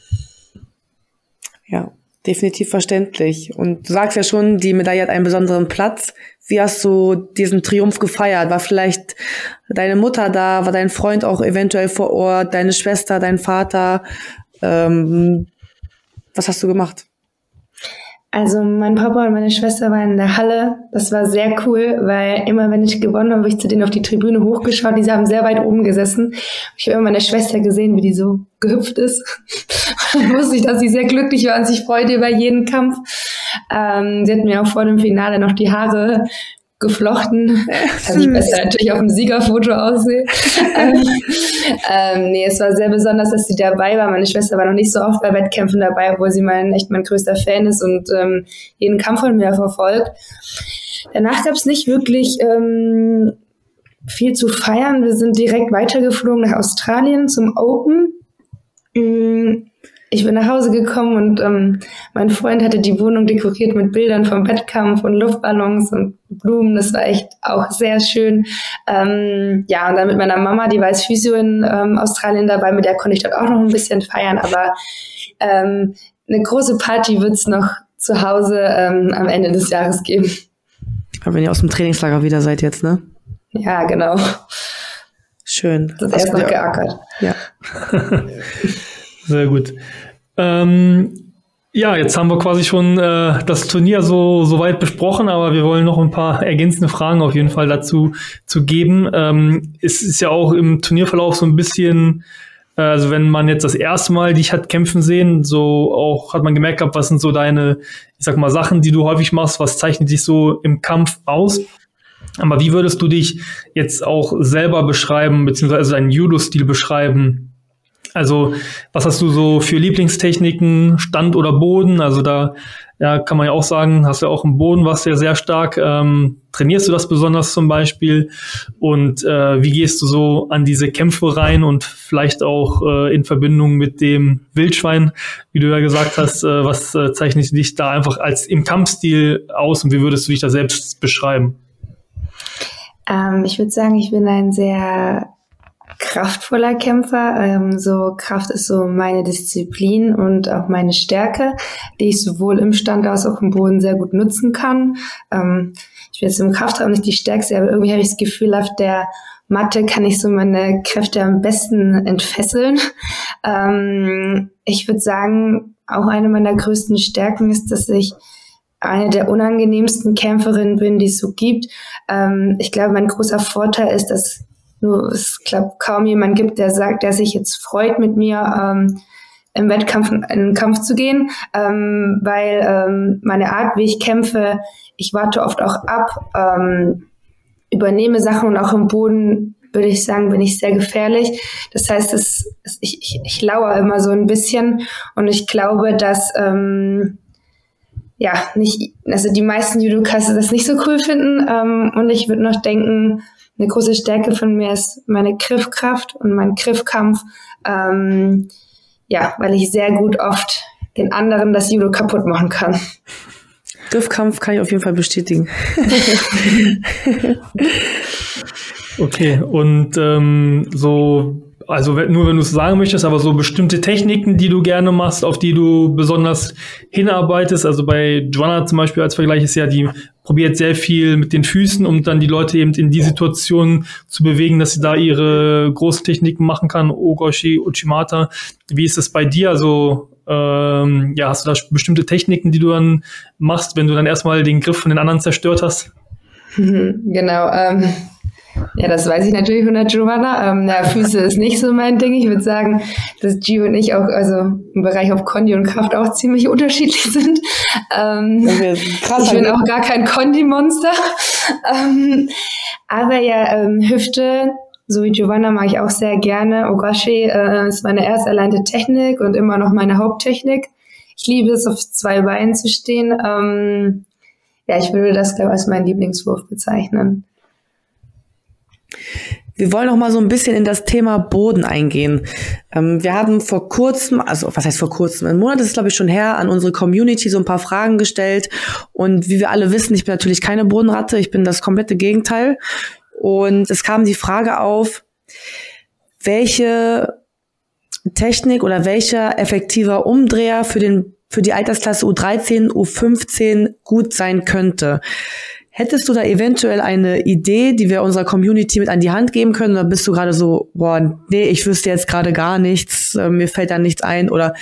Ja, definitiv verständlich. Und du sagst ja schon, die Medaille hat einen besonderen Platz. Wie hast du diesen Triumph gefeiert? War vielleicht deine Mutter da? War dein Freund auch eventuell vor Ort? Deine Schwester, dein Vater? Ähm, was hast du gemacht? Also mein Papa und meine Schwester waren in der Halle. Das war sehr cool, weil immer wenn ich gewonnen habe, habe ich zu denen auf die Tribüne hochgeschaut. Die haben sehr weit oben gesessen. Ich habe immer meine Schwester gesehen, wie die so gehüpft ist. dann wusste ich, dass sie sehr glücklich war und sich freute über jeden Kampf. Ähm, sie hat mir auch vor dem Finale noch die Haare geflochten, dass ich besser natürlich auf dem Siegerfoto aussehe. ähm, ähm, nee, es war sehr besonders, dass sie dabei war. Meine Schwester war noch nicht so oft bei Wettkämpfen dabei, obwohl sie mein, echt mein größter Fan ist und ähm, jeden Kampf von mir verfolgt. Danach gab es nicht wirklich ähm, viel zu feiern. Wir sind direkt weitergeflogen nach Australien zum Open. Mm, ich bin nach Hause gekommen und ähm, mein Freund hatte die Wohnung dekoriert mit Bildern vom Wettkampf und Luftballons und Blumen. Das war echt auch sehr schön. Ähm, ja, und dann mit meiner Mama, die war als Physio in ähm, Australien dabei, mit der konnte ich dort auch noch ein bisschen feiern. Aber ähm, eine große Party wird's noch zu Hause ähm, am Ende des Jahres geben. Aber wenn ihr aus dem Trainingslager wieder seid jetzt, ne? Ja, genau. Schön. Das ist erst noch geackert. Ja. Sehr gut. Ähm, ja, jetzt haben wir quasi schon äh, das Turnier so, so weit besprochen, aber wir wollen noch ein paar ergänzende Fragen auf jeden Fall dazu zu geben. Ähm, es ist ja auch im Turnierverlauf so ein bisschen, äh, also wenn man jetzt das erste Mal dich hat kämpfen sehen, so auch hat man gemerkt gehabt, was sind so deine, ich sag mal, Sachen, die du häufig machst, was zeichnet dich so im Kampf aus? Aber wie würdest du dich jetzt auch selber beschreiben, beziehungsweise deinen Judo-Stil beschreiben? Also, was hast du so für Lieblingstechniken, Stand oder Boden? Also da ja, kann man ja auch sagen, hast du ja auch im Boden was ja sehr stark. Ähm, trainierst du das besonders zum Beispiel? Und äh, wie gehst du so an diese Kämpfe rein und vielleicht auch äh, in Verbindung mit dem Wildschwein, wie du ja gesagt hast, äh, was äh, zeichnet dich da einfach als im Kampfstil aus und wie würdest du dich da selbst beschreiben? Ähm, ich würde sagen, ich bin ein sehr kraftvoller Kämpfer. Ähm, so Kraft ist so meine Disziplin und auch meine Stärke, die ich sowohl im Stand als auch im Boden sehr gut nutzen kann. Ähm, ich bin jetzt im Kraftraum nicht die Stärkste, aber irgendwie habe ich das Gefühl, auf der Matte kann ich so meine Kräfte am besten entfesseln. Ähm, ich würde sagen, auch eine meiner größten Stärken ist, dass ich eine der unangenehmsten Kämpferinnen bin, die es so gibt. Ähm, ich glaube, mein großer Vorteil ist, dass nur es glaube kaum jemand gibt, der sagt, der sich jetzt freut, mit mir ähm, im Wettkampf in einen Kampf zu gehen, ähm, weil ähm, meine Art, wie ich kämpfe, ich warte oft auch ab, ähm, übernehme Sachen und auch im Boden würde ich sagen, bin ich sehr gefährlich. Das heißt, es, ich, ich, ich lauere immer so ein bisschen und ich glaube, dass ähm, ja nicht, also die meisten Judokas das nicht so cool finden ähm, und ich würde noch denken, eine große Stärke von mir ist meine Griffkraft und mein Griffkampf. Ähm, ja, weil ich sehr gut oft den anderen das Judo kaputt machen kann. Griffkampf kann ich auf jeden Fall bestätigen. okay, und ähm, so also nur wenn du es sagen möchtest, aber so bestimmte Techniken, die du gerne machst, auf die du besonders hinarbeitest. Also bei Joanna zum Beispiel als Vergleich ist ja, die probiert sehr viel mit den Füßen, um dann die Leute eben in die Situation zu bewegen, dass sie da ihre großen Techniken machen kann. Ogoshi, Uchimata. Wie ist das bei dir? Also ähm, ja, hast du da bestimmte Techniken, die du dann machst, wenn du dann erstmal den Griff von den anderen zerstört hast? Genau. Ähm ja, das weiß ich natürlich von der Giovanna. Ähm, na, Füße ist nicht so mein Ding. Ich würde sagen, dass Gio und ich auch, also im Bereich auf Kondi und Kraft auch ziemlich unterschiedlich sind. Ähm, krass, ich bin auch gar kein Kondi-Monster. ähm, aber ja, ähm, Hüfte, so wie Giovanna mag ich auch sehr gerne. Ogashi äh, ist meine erst erlernte Technik und immer noch meine Haupttechnik. Ich liebe es, auf zwei Beinen zu stehen. Ähm, ja, ich würde das, glaube ich, als meinen Lieblingswurf bezeichnen. Wir wollen noch mal so ein bisschen in das Thema Boden eingehen. Ähm, wir haben vor kurzem, also was heißt vor kurzem, ein Monat ist glaube ich schon her, an unsere Community so ein paar Fragen gestellt. Und wie wir alle wissen, ich bin natürlich keine Bodenratte, ich bin das komplette Gegenteil. Und es kam die Frage auf, welche Technik oder welcher effektiver Umdreher für den für die Altersklasse U13, U15 gut sein könnte. Hättest du da eventuell eine Idee, die wir unserer Community mit an die Hand geben können? Oder bist du gerade so, boah, nee, ich wüsste jetzt gerade gar nichts, äh, mir fällt da nichts ein? Oder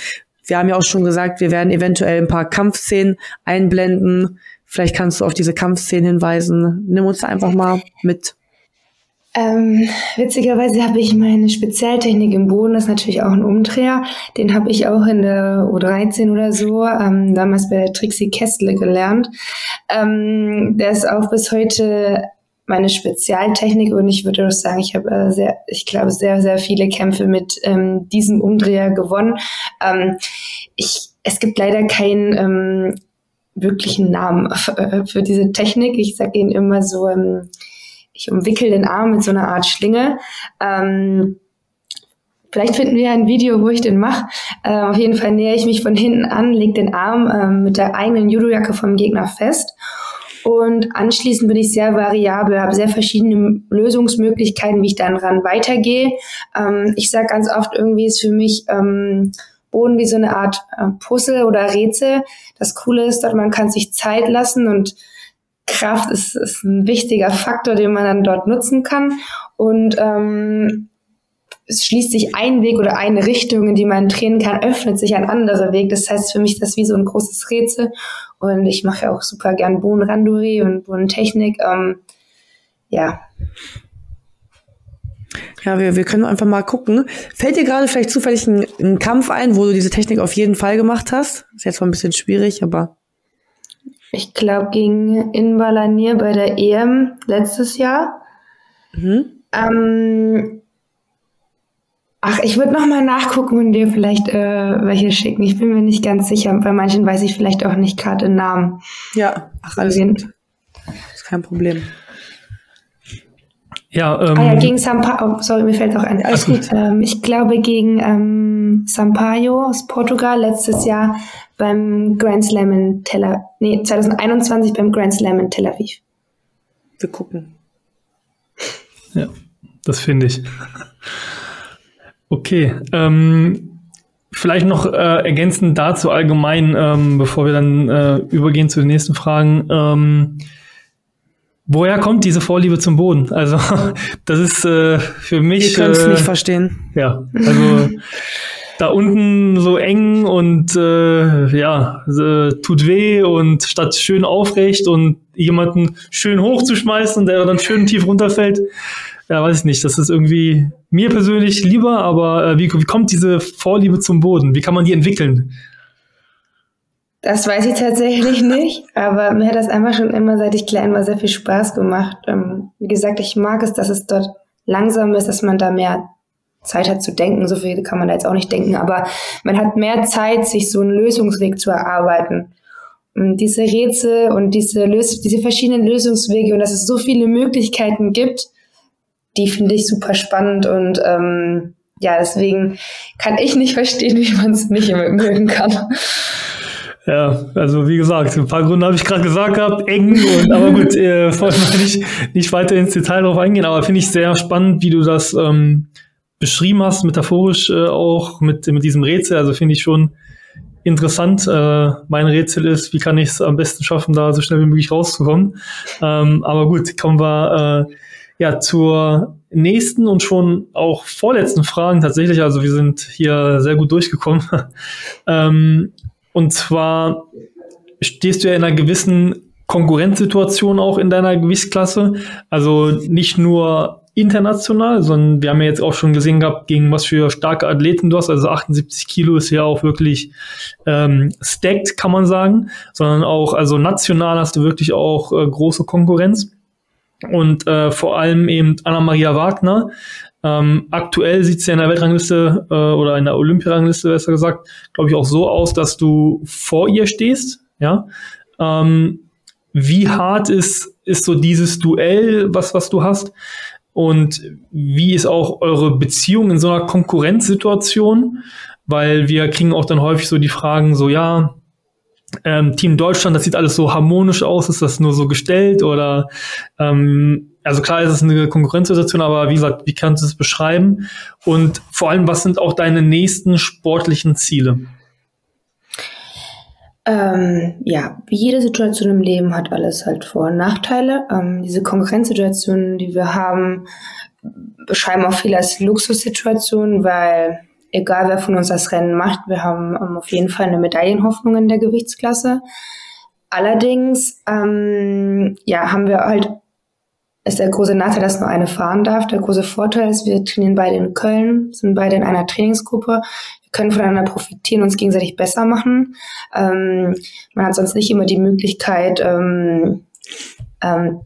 wir haben ja auch schon gesagt, wir werden eventuell ein paar Kampfszenen einblenden. Vielleicht kannst du auf diese Kampfszenen hinweisen. Nimm uns da einfach mal mit. Ähm, witzigerweise habe ich meine Spezialtechnik im Boden, das ist natürlich auch ein Umdreher. Den habe ich auch in der U13 oder so, ähm, damals bei Trixie Kestle gelernt. Ähm, der ist auch bis heute meine Spezialtechnik und ich würde auch sagen, ich habe äh, sehr, ich glaube, sehr, sehr viele Kämpfe mit ähm, diesem Umdreher gewonnen. Ähm, ich, es gibt leider keinen ähm, wirklichen Namen für, für diese Technik. Ich sage ihn immer so, ähm, ich umwickel den Arm mit so einer Art Schlinge. Ähm, vielleicht finden wir ein Video, wo ich den mache. Äh, auf jeden Fall nähere ich mich von hinten an, lege den Arm äh, mit der eigenen Judojacke vom Gegner fest. Und anschließend bin ich sehr variabel, habe sehr verschiedene Lösungsmöglichkeiten, wie ich dann ran weitergehe. Ähm, ich sage ganz oft, irgendwie ist für mich ähm, Boden wie so eine Art äh, Puzzle oder Rätsel. Das Coole ist, dort man kann sich Zeit lassen und Kraft ist, ist ein wichtiger Faktor, den man dann dort nutzen kann. Und ähm, es schließt sich ein Weg oder eine Richtung, in die man drehen kann, öffnet sich ein anderer Weg. Das heißt für mich, das ist wie so ein großes Rätsel. Und ich mache ja auch super gern Bohnenrandori und Bohnentechnik. Ähm, ja. Ja, wir, wir können einfach mal gucken. Fällt dir gerade vielleicht zufällig ein, ein Kampf ein, wo du diese Technik auf jeden Fall gemacht hast? Ist jetzt zwar ein bisschen schwierig, aber ich glaube, gegen Inbalanier bei der EM letztes Jahr. Mhm. Ähm, ach, ich würde noch mal nachgucken und dir vielleicht äh, welche schicken. Ich bin mir nicht ganz sicher. Bei manchen weiß ich vielleicht auch nicht gerade den Namen. Ja, ach, alles gut. Ist kein Problem. Ja, ähm, ah ja, gegen Sampaio, oh, sorry, mir fällt auch ein. Alles gut. Ähm, ich glaube gegen ähm, Sampaio aus Portugal letztes Jahr beim Grand Slam in Tel Aviv, nee, 2021 beim Grand Slam in Tel Aviv. Wir gucken. Ja, das finde ich. Okay, ähm, vielleicht noch äh, ergänzend dazu allgemein, ähm, bevor wir dann äh, übergehen zu den nächsten Fragen. Ähm, woher kommt diese Vorliebe zum Boden? Also das ist äh, für mich. Ich kann es äh, nicht verstehen. Ja, also da unten so eng und äh, ja, äh, tut weh und statt schön aufrecht und jemanden schön hochzuschmeißen, der dann schön tief runterfällt, ja, weiß ich nicht. Das ist irgendwie mir persönlich lieber, aber äh, wie, wie kommt diese Vorliebe zum Boden? Wie kann man die entwickeln? Das weiß ich tatsächlich nicht, aber mir hat das einfach schon immer, seit ich klein war, sehr viel Spaß gemacht. Ähm, wie gesagt, ich mag es, dass es dort langsam ist, dass man da mehr Zeit hat zu denken. So viel kann man da jetzt auch nicht denken, aber man hat mehr Zeit, sich so einen Lösungsweg zu erarbeiten. Und diese Rätsel und diese, Lös diese verschiedenen Lösungswege und dass es so viele Möglichkeiten gibt, die finde ich super spannend und ähm, ja, deswegen kann ich nicht verstehen, wie man es nicht mögen kann. Ja, also wie gesagt, ein paar Gründe habe ich gerade gesagt gehabt, eng und aber gut, äh, wollen wir nicht, nicht weiter ins Detail drauf eingehen, aber finde ich sehr spannend, wie du das ähm, beschrieben hast, metaphorisch äh, auch mit, mit diesem Rätsel. Also finde ich schon interessant. Äh, mein Rätsel ist, wie kann ich es am besten schaffen, da so schnell wie möglich rauszukommen. Ähm, aber gut, kommen wir äh, ja zur nächsten und schon auch vorletzten Fragen tatsächlich. Also wir sind hier sehr gut durchgekommen. ähm, und zwar stehst du ja in einer gewissen Konkurrenzsituation auch in deiner Gewichtsklasse. Also nicht nur international, sondern wir haben ja jetzt auch schon gesehen gehabt, gegen was für starke Athleten du hast. Also 78 Kilo ist ja auch wirklich ähm, stacked, kann man sagen, sondern auch, also national hast du wirklich auch äh, große Konkurrenz. Und äh, vor allem eben Anna-Maria Wagner. Ähm, aktuell sieht es ja in der Weltrangliste äh, oder in der Olympiarangliste besser gesagt, glaube ich, auch so aus, dass du vor ihr stehst. Ja. Ähm, wie hart ist, ist so dieses Duell, was, was du hast? Und wie ist auch eure Beziehung in so einer Konkurrenzsituation? Weil wir kriegen auch dann häufig so die Fragen, so ja, ähm, Team Deutschland, das sieht alles so harmonisch aus, ist das nur so gestellt oder ähm, also klar ist es eine Konkurrenzsituation, aber wie gesagt, wie kannst du es beschreiben? Und vor allem, was sind auch deine nächsten sportlichen Ziele? Ähm, ja, wie jede Situation im Leben hat alles halt Vor- und Nachteile. Ähm, diese Konkurrenzsituationen, die wir haben, beschreiben auch viele als Luxussituationen, weil egal wer von uns das Rennen macht, wir haben ähm, auf jeden Fall eine Medaillenhoffnung in der Gewichtsklasse. Allerdings, ähm, ja, haben wir halt, ist der große Nachteil, dass nur eine fahren darf. Der große Vorteil ist, wir trainieren beide in Köln, sind beide in einer Trainingsgruppe. Wir können voneinander profitieren, uns gegenseitig besser machen. Ähm, man hat sonst nicht immer die Möglichkeit, ähm, ähm,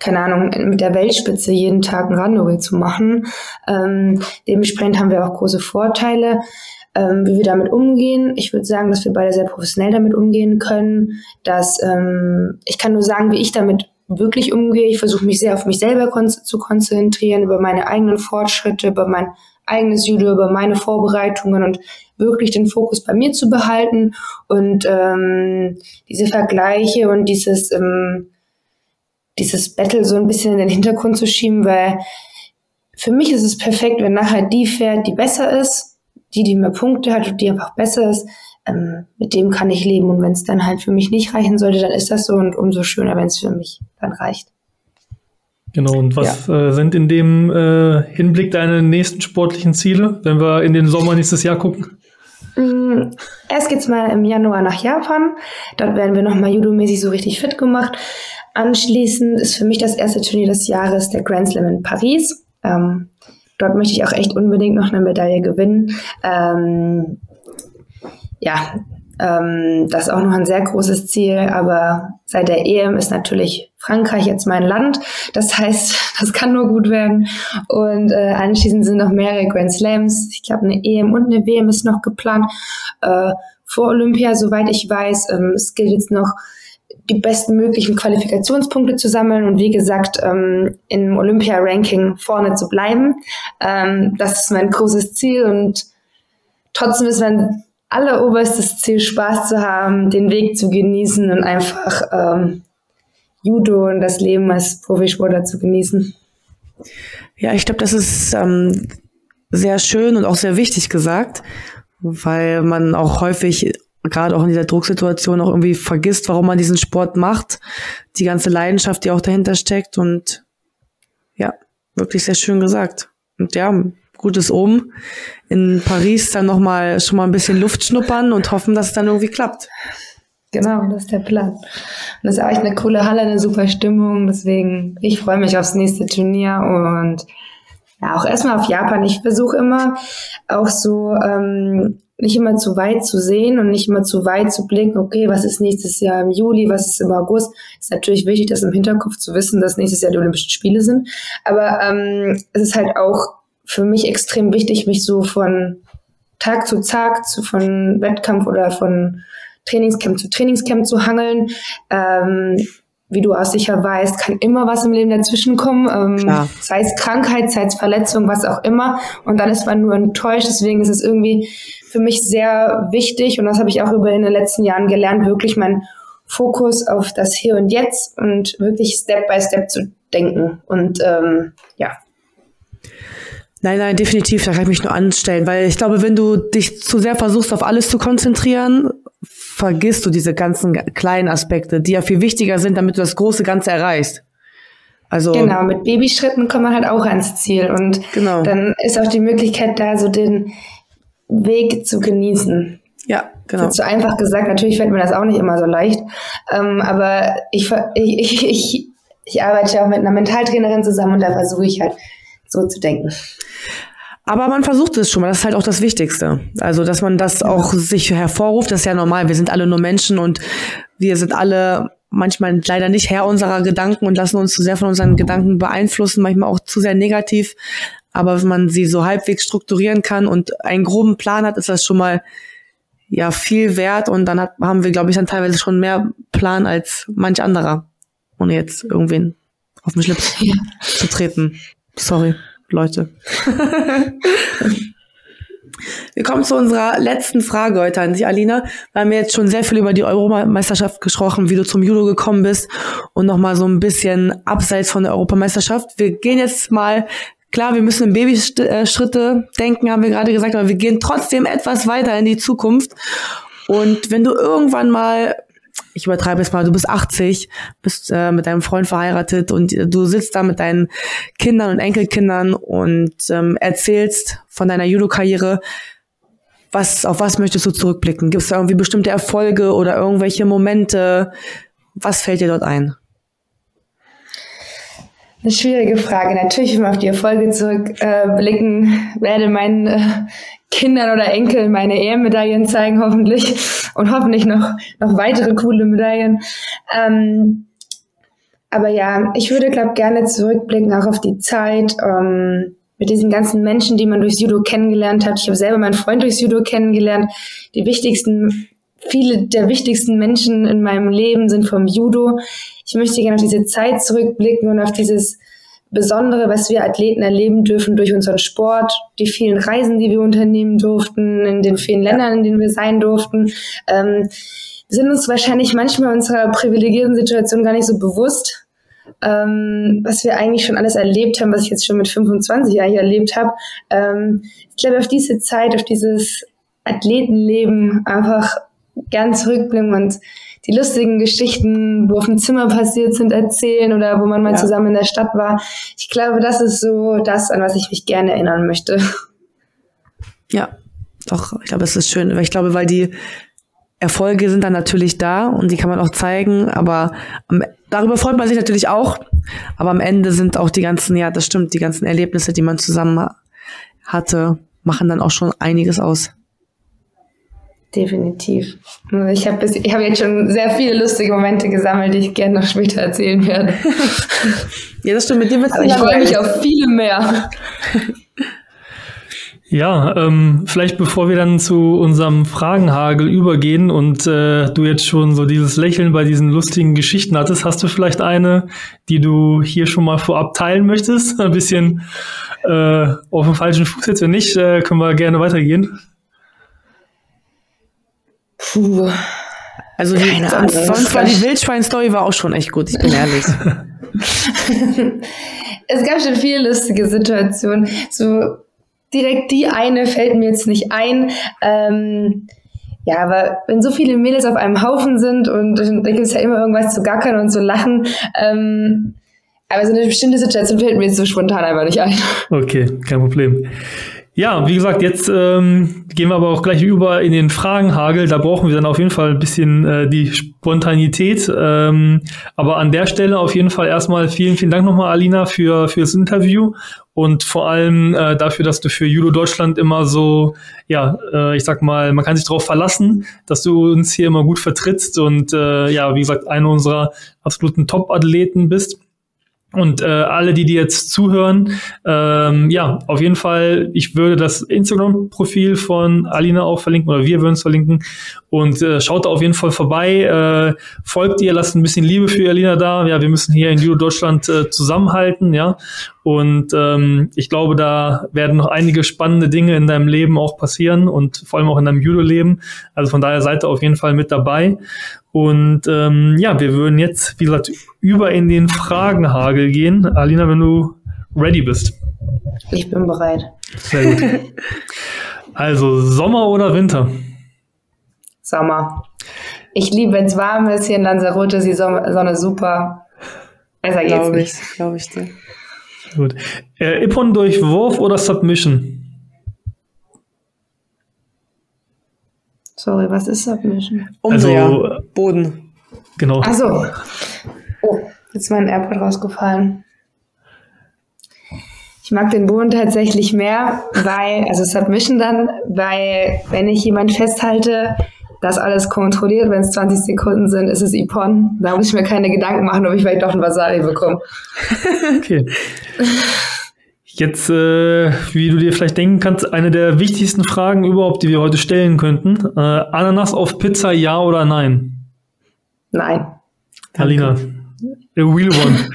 keine Ahnung, mit der Weltspitze jeden Tag ein Randori zu machen. Ähm, dementsprechend haben wir auch große Vorteile, ähm, wie wir damit umgehen. Ich würde sagen, dass wir beide sehr professionell damit umgehen können. Dass ähm, ich kann nur sagen, wie ich damit wirklich umgehe. Ich versuche mich sehr auf mich selber kon zu konzentrieren, über meine eigenen Fortschritte, über mein eigenes Judo, über meine Vorbereitungen und wirklich den Fokus bei mir zu behalten und ähm, diese Vergleiche und dieses ähm, dieses Battle so ein bisschen in den Hintergrund zu schieben, weil für mich ist es perfekt, wenn nachher die fährt, die besser ist, die, die mehr Punkte hat und die einfach besser ist, ähm, mit dem kann ich leben. Und wenn es dann halt für mich nicht reichen sollte, dann ist das so und umso schöner, wenn es für mich dann reicht. Genau, und was ja. äh, sind in dem äh, Hinblick deine nächsten sportlichen Ziele, wenn wir in den Sommer nächstes Jahr gucken? Mm, erst geht's mal im Januar nach Japan. Dort werden wir nochmal judomäßig so richtig fit gemacht. Anschließend ist für mich das erste Turnier des Jahres der Grand Slam in Paris. Ähm, dort möchte ich auch echt unbedingt noch eine Medaille gewinnen. Ähm, ja, ähm, das ist auch noch ein sehr großes Ziel, aber seit der EM ist natürlich Frankreich jetzt mein Land. Das heißt, das kann nur gut werden. Und äh, anschließend sind noch mehrere Grand Slams. Ich glaube, eine EM und eine WM ist noch geplant. Äh, vor Olympia, soweit ich weiß. Ähm, es gilt jetzt noch die besten möglichen Qualifikationspunkte zu sammeln und wie gesagt ähm, im Olympia-Ranking vorne zu bleiben. Ähm, das ist mein großes Ziel und trotzdem ist mein alleroberstes Ziel, Spaß zu haben, den Weg zu genießen und einfach ähm, Judo und das Leben als Profisportler zu genießen. Ja, ich glaube, das ist ähm, sehr schön und auch sehr wichtig gesagt, weil man auch häufig gerade auch in dieser Drucksituation auch irgendwie vergisst, warum man diesen Sport macht, die ganze Leidenschaft, die auch dahinter steckt und ja, wirklich sehr schön gesagt. Und ja, gutes Oben. In Paris dann nochmal schon mal ein bisschen Luft schnuppern und hoffen, dass es dann irgendwie klappt. Genau, das ist der Plan. Und das ist echt eine coole Halle, eine super Stimmung. Deswegen, ich freue mich aufs nächste Turnier und ja, auch erstmal auf Japan. Ich versuche immer auch so ähm, nicht immer zu weit zu sehen und nicht immer zu weit zu blicken, okay, was ist nächstes Jahr im Juli, was ist im August. Ist natürlich wichtig, das im Hinterkopf zu wissen, dass nächstes Jahr die Olympischen Spiele sind. Aber ähm, es ist halt auch für mich extrem wichtig, mich so von Tag zu Tag, zu, von Wettkampf oder von Trainingscamp zu Trainingscamp zu hangeln. Ähm, wie du auch sicher weißt, kann immer was im Leben dazwischen kommen. Ähm, sei es Krankheit, sei es Verletzung, was auch immer. Und dann ist man nur enttäuscht. Deswegen ist es irgendwie für mich sehr wichtig, und das habe ich auch über in den letzten Jahren gelernt, wirklich meinen Fokus auf das Hier und Jetzt und wirklich Step by Step zu denken. Und ähm, ja. Nein, nein, definitiv, da kann ich mich nur anstellen, weil ich glaube, wenn du dich zu sehr versuchst, auf alles zu konzentrieren, vergisst du diese ganzen kleinen Aspekte, die ja viel wichtiger sind, damit du das große Ganze erreichst. Also genau, mit Babyschritten kommt man halt auch ans Ziel und genau. dann ist auch die Möglichkeit da, so den Weg zu genießen. Ja, genau. So einfach gesagt, natürlich fällt mir das auch nicht immer so leicht, ähm, aber ich, ich, ich, ich arbeite ja auch mit einer Mentaltrainerin zusammen und da versuche ich halt so zu denken. Aber man versucht es schon mal, das ist halt auch das Wichtigste. Also, dass man das auch sich hervorruft, das ist ja normal. Wir sind alle nur Menschen und wir sind alle manchmal leider nicht Herr unserer Gedanken und lassen uns zu sehr von unseren Gedanken beeinflussen, manchmal auch zu sehr negativ. Aber wenn man sie so halbwegs strukturieren kann und einen groben Plan hat, ist das schon mal ja viel wert und dann hat, haben wir, glaube ich, dann teilweise schon mehr Plan als manch anderer, ohne jetzt irgendwen auf den Schlips ja. zu treten. Sorry. Leute. Wir kommen zu unserer letzten Frage heute an dich, Alina. Wir haben jetzt schon sehr viel über die Europameisterschaft gesprochen, wie du zum Judo gekommen bist und nochmal so ein bisschen abseits von der Europameisterschaft. Wir gehen jetzt mal, klar, wir müssen in Babyschritte denken, haben wir gerade gesagt, aber wir gehen trotzdem etwas weiter in die Zukunft. Und wenn du irgendwann mal ich übertreibe es mal, du bist 80, bist äh, mit deinem Freund verheiratet und du sitzt da mit deinen Kindern und Enkelkindern und ähm, erzählst von deiner Judo-Karriere. Was, auf was möchtest du zurückblicken? Gibt es da irgendwie bestimmte Erfolge oder irgendwelche Momente? Was fällt dir dort ein? Eine schwierige Frage. Natürlich, wenn wir auf die Erfolge zurückblicken, äh, werde meinen äh, Kindern oder Enkeln meine Ehrenmedaillen zeigen, hoffentlich. Und hoffentlich noch, noch weitere coole Medaillen. Ähm, aber ja, ich würde, glaube gerne zurückblicken auch auf die Zeit ähm, mit diesen ganzen Menschen, die man durch Judo kennengelernt hat. Ich habe selber meinen Freund durch Judo kennengelernt. Die wichtigsten viele der wichtigsten Menschen in meinem Leben sind vom Judo. Ich möchte gerne auf diese Zeit zurückblicken und auf dieses Besondere, was wir Athleten erleben dürfen durch unseren Sport, die vielen Reisen, die wir unternehmen durften, in den vielen Ländern, in denen wir sein durften. Ähm, wir sind uns wahrscheinlich manchmal unserer privilegierten Situation gar nicht so bewusst, ähm, was wir eigentlich schon alles erlebt haben, was ich jetzt schon mit 25 Jahren erlebt habe. Ähm, ich glaube, auf diese Zeit, auf dieses Athletenleben einfach gern zurückblicken und die lustigen Geschichten, wo auf dem Zimmer passiert sind, erzählen oder wo man mal ja. zusammen in der Stadt war. Ich glaube, das ist so das, an was ich mich gerne erinnern möchte. Ja, doch, ich glaube, es ist schön. Ich glaube, weil die Erfolge sind dann natürlich da und die kann man auch zeigen, aber am, darüber freut man sich natürlich auch. Aber am Ende sind auch die ganzen, ja, das stimmt, die ganzen Erlebnisse, die man zusammen hatte, machen dann auch schon einiges aus. Definitiv. Ich habe hab jetzt schon sehr viele lustige Momente gesammelt, die ich gerne noch später erzählen werde. ja, das stimmt. Mit dir wird Ich freue mich auf viele mehr. Ja, ähm, vielleicht bevor wir dann zu unserem Fragenhagel übergehen und äh, du jetzt schon so dieses Lächeln bei diesen lustigen Geschichten hattest, hast du vielleicht eine, die du hier schon mal vorab teilen möchtest? Ein bisschen äh, auf dem falschen Fuß jetzt, wenn nicht, äh, können wir gerne weitergehen. Puh. Also die, Keine sonst, Ahnung. sonst war die Wildschwein-Story war auch schon echt gut, ich bin ehrlich. es gab schon viele lustige Situationen. So direkt die eine fällt mir jetzt nicht ein. Ähm, ja, aber wenn so viele Mädels auf einem Haufen sind und, und da gibt es ja immer irgendwas zu gackern und zu lachen. Ähm, aber so eine bestimmte Situation fällt mir jetzt so spontan einfach nicht ein. Okay, kein Problem. Ja, wie gesagt, jetzt ähm, gehen wir aber auch gleich über in den Fragenhagel. Da brauchen wir dann auf jeden Fall ein bisschen äh, die Spontanität. Ähm, aber an der Stelle auf jeden Fall erstmal vielen, vielen Dank nochmal, Alina, für fürs Interview und vor allem äh, dafür, dass du für Judo Deutschland immer so, ja, äh, ich sag mal, man kann sich darauf verlassen, dass du uns hier immer gut vertrittst und äh, ja, wie gesagt, einer unserer absoluten Top-Athleten bist. Und äh, alle, die die jetzt zuhören, ähm, ja, auf jeden Fall, ich würde das Instagram-Profil von Alina auch verlinken oder wir würden es verlinken. Und äh, schaut da auf jeden Fall vorbei, äh, folgt ihr, lasst ein bisschen Liebe für Alina da. Ja, wir müssen hier in Judo Deutschland äh, zusammenhalten, ja. Und ähm, ich glaube, da werden noch einige spannende Dinge in deinem Leben auch passieren und vor allem auch in deinem Judo-Leben. Also von daher seid ihr auf jeden Fall mit dabei. Und ähm, ja, wir würden jetzt, wie gesagt, über in den Fragenhagel gehen. Alina, wenn du ready bist. Ich bin bereit. Sehr gut. Also Sommer oder Winter? Sommer. Ich liebe, wenn es warm ist. Hier in Lanzarote ist die Sonne super. Besser geht's glaube nicht. Ich, glaube ich dir. Gut. Äh, Ippon durch Wurf oder Submission? Sorry, was ist Submission? Umdreher. Also, Boden. Genau. Achso. Oh, jetzt ist mein AirPod rausgefallen. Ich mag den Boden tatsächlich mehr, weil, also Submission dann, weil wenn ich jemand festhalte, das alles kontrolliert, wenn es 20 Sekunden sind, ist es Ipon. Da muss ich mir keine Gedanken machen, ob ich vielleicht doch ein Vasari bekomme. Okay. Jetzt, äh, wie du dir vielleicht denken kannst, eine der wichtigsten Fragen überhaupt, die wir heute stellen könnten. Äh, Ananas auf Pizza, ja oder nein? Nein. Alina, a real one.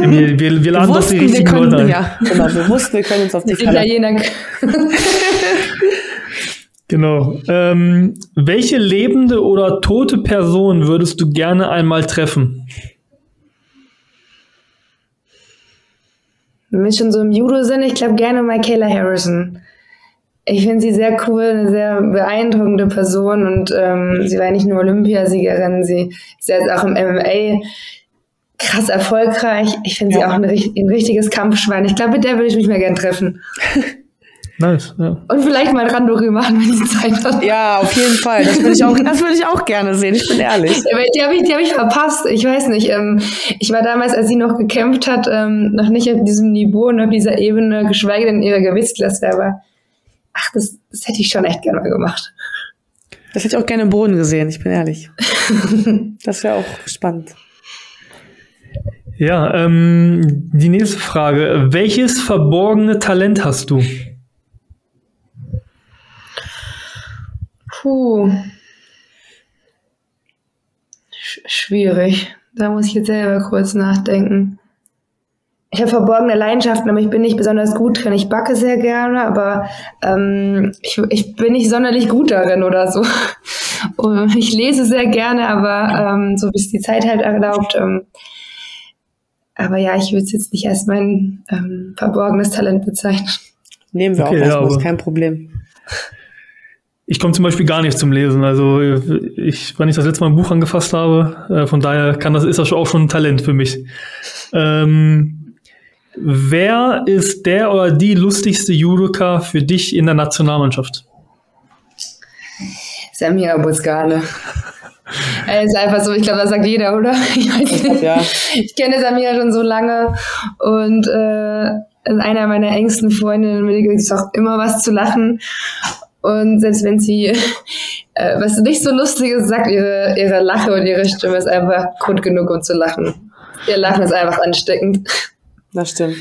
wir, wir, wir laden doch die richtigen Leute ein. Ja, genau, wir wussten, wir können uns auf die Italiener. genau. Ähm, welche lebende oder tote Person würdest du gerne einmal treffen? Wenn wir schon so im Judo sind, ich glaube gerne Michaela Harrison. ich finde sie sehr cool, eine sehr beeindruckende Person und ähm, sie war nicht nur Olympiasiegerin, sie ist jetzt auch im MMA krass erfolgreich. Ich finde ja. sie auch ein, ein, richtiges Kampfschwein. Ich glaube, mit der würde ich mich mal gern treffen. Nice, ja. Und vielleicht mal Randori machen, wenn sie Zeit hat. Ja, auf jeden Fall. Das würde ich auch, das würde ich auch gerne sehen. Ich bin ehrlich. Die habe ich, die hab ich verpasst. Ich weiß nicht. Ähm, ich war damals, als sie noch gekämpft hat, ähm, noch nicht auf diesem Niveau und auf dieser Ebene, geschweige denn ihrer Gewichtsklasse. Aber ach, das, das hätte ich schon echt gerne mal gemacht. Das hätte ich auch gerne im Boden gesehen. Ich bin ehrlich. das wäre auch spannend. Ja, ähm, die nächste Frage. Welches verborgene Talent hast du? Puh. Sch schwierig. Da muss ich jetzt selber kurz nachdenken. Ich habe verborgene Leidenschaften, aber ich bin nicht besonders gut drin. Ich backe sehr gerne, aber ähm, ich, ich bin nicht sonderlich gut darin oder so. ich lese sehr gerne, aber ähm, so bis die Zeit halt erlaubt. Ähm, aber ja, ich würde es jetzt nicht als mein ähm, verborgenes Talent bezeichnen. Nehmen wir okay, auch erstmal, ja, ist kein Problem. Ich komme zum Beispiel gar nicht zum Lesen. Also ich, wenn ich das letzte Mal ein Buch angefasst habe, äh, von daher kann das, ist das auch schon ein Talent für mich. Ähm, wer ist der oder die lustigste Judoka für dich in der Nationalmannschaft? Samira. Er ist einfach so, ich glaube, das sagt jeder, oder? Ich weiß nicht. Ja. Ich kenne Samira schon so lange und äh, einer meiner engsten Freundinnen, mit der gibt es auch immer was zu lachen. Und selbst wenn sie äh, was nicht so Lustiges sagt, ihre, ihre Lache und ihre Stimme ist einfach Grund genug, um zu lachen. Ihr Lachen ist einfach ansteckend. Das stimmt.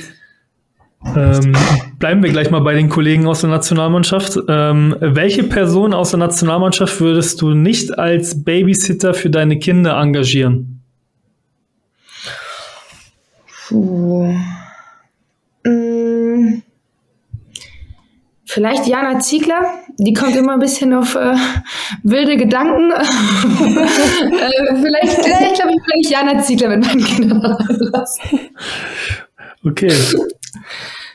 Ähm, bleiben wir gleich mal bei den Kollegen aus der Nationalmannschaft. Ähm, welche Person aus der Nationalmannschaft würdest du nicht als Babysitter für deine Kinder engagieren? Puh. Vielleicht Jana Ziegler, die kommt immer ein bisschen auf äh, wilde Gedanken. äh, vielleicht, ich glaube, ich will Jana Ziegler mit meinen Kindern lassen. Okay.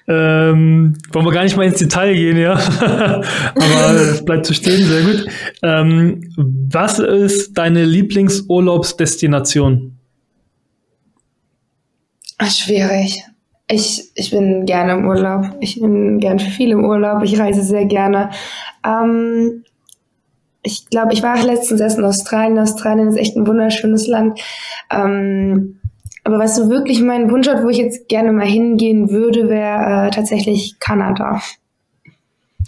Ähm, wollen wir gar nicht mal ins Detail gehen, ja. Aber es bleibt zu stehen, sehr gut. Ähm, was ist deine Lieblingsurlaubsdestination? Schwierig. Ich, ich bin gerne im Urlaub. Ich bin gern für viel im Urlaub. Ich reise sehr gerne. Ähm, ich glaube, ich war letztens erst in Australien. Australien ist echt ein wunderschönes Land. Ähm, aber was so wirklich mein Wunsch hat, wo ich jetzt gerne mal hingehen würde, wäre äh, tatsächlich Kanada.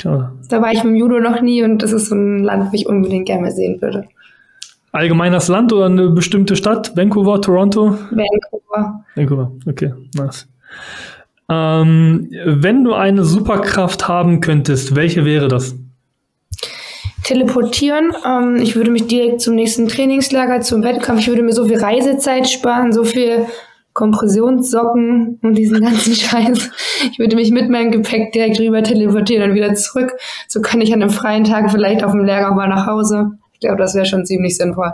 Ja. Da war ich mit dem Judo noch nie und das ist so ein Land, wo ich unbedingt gerne mal sehen würde. Allgemein das Land oder eine bestimmte Stadt? Vancouver, Toronto? Vancouver. Vancouver, okay, nice. Ähm, wenn du eine Superkraft haben könntest, welche wäre das? Teleportieren. Ähm, ich würde mich direkt zum nächsten Trainingslager, zum Wettkampf, ich würde mir so viel Reisezeit sparen, so viel Kompressionssocken und diesen ganzen Scheiß. Ich würde mich mit meinem Gepäck direkt rüber teleportieren und wieder zurück. So kann ich an einem freien Tag vielleicht auf dem Lehrgang mal nach Hause. Ich glaube, das wäre schon ziemlich sinnvoll.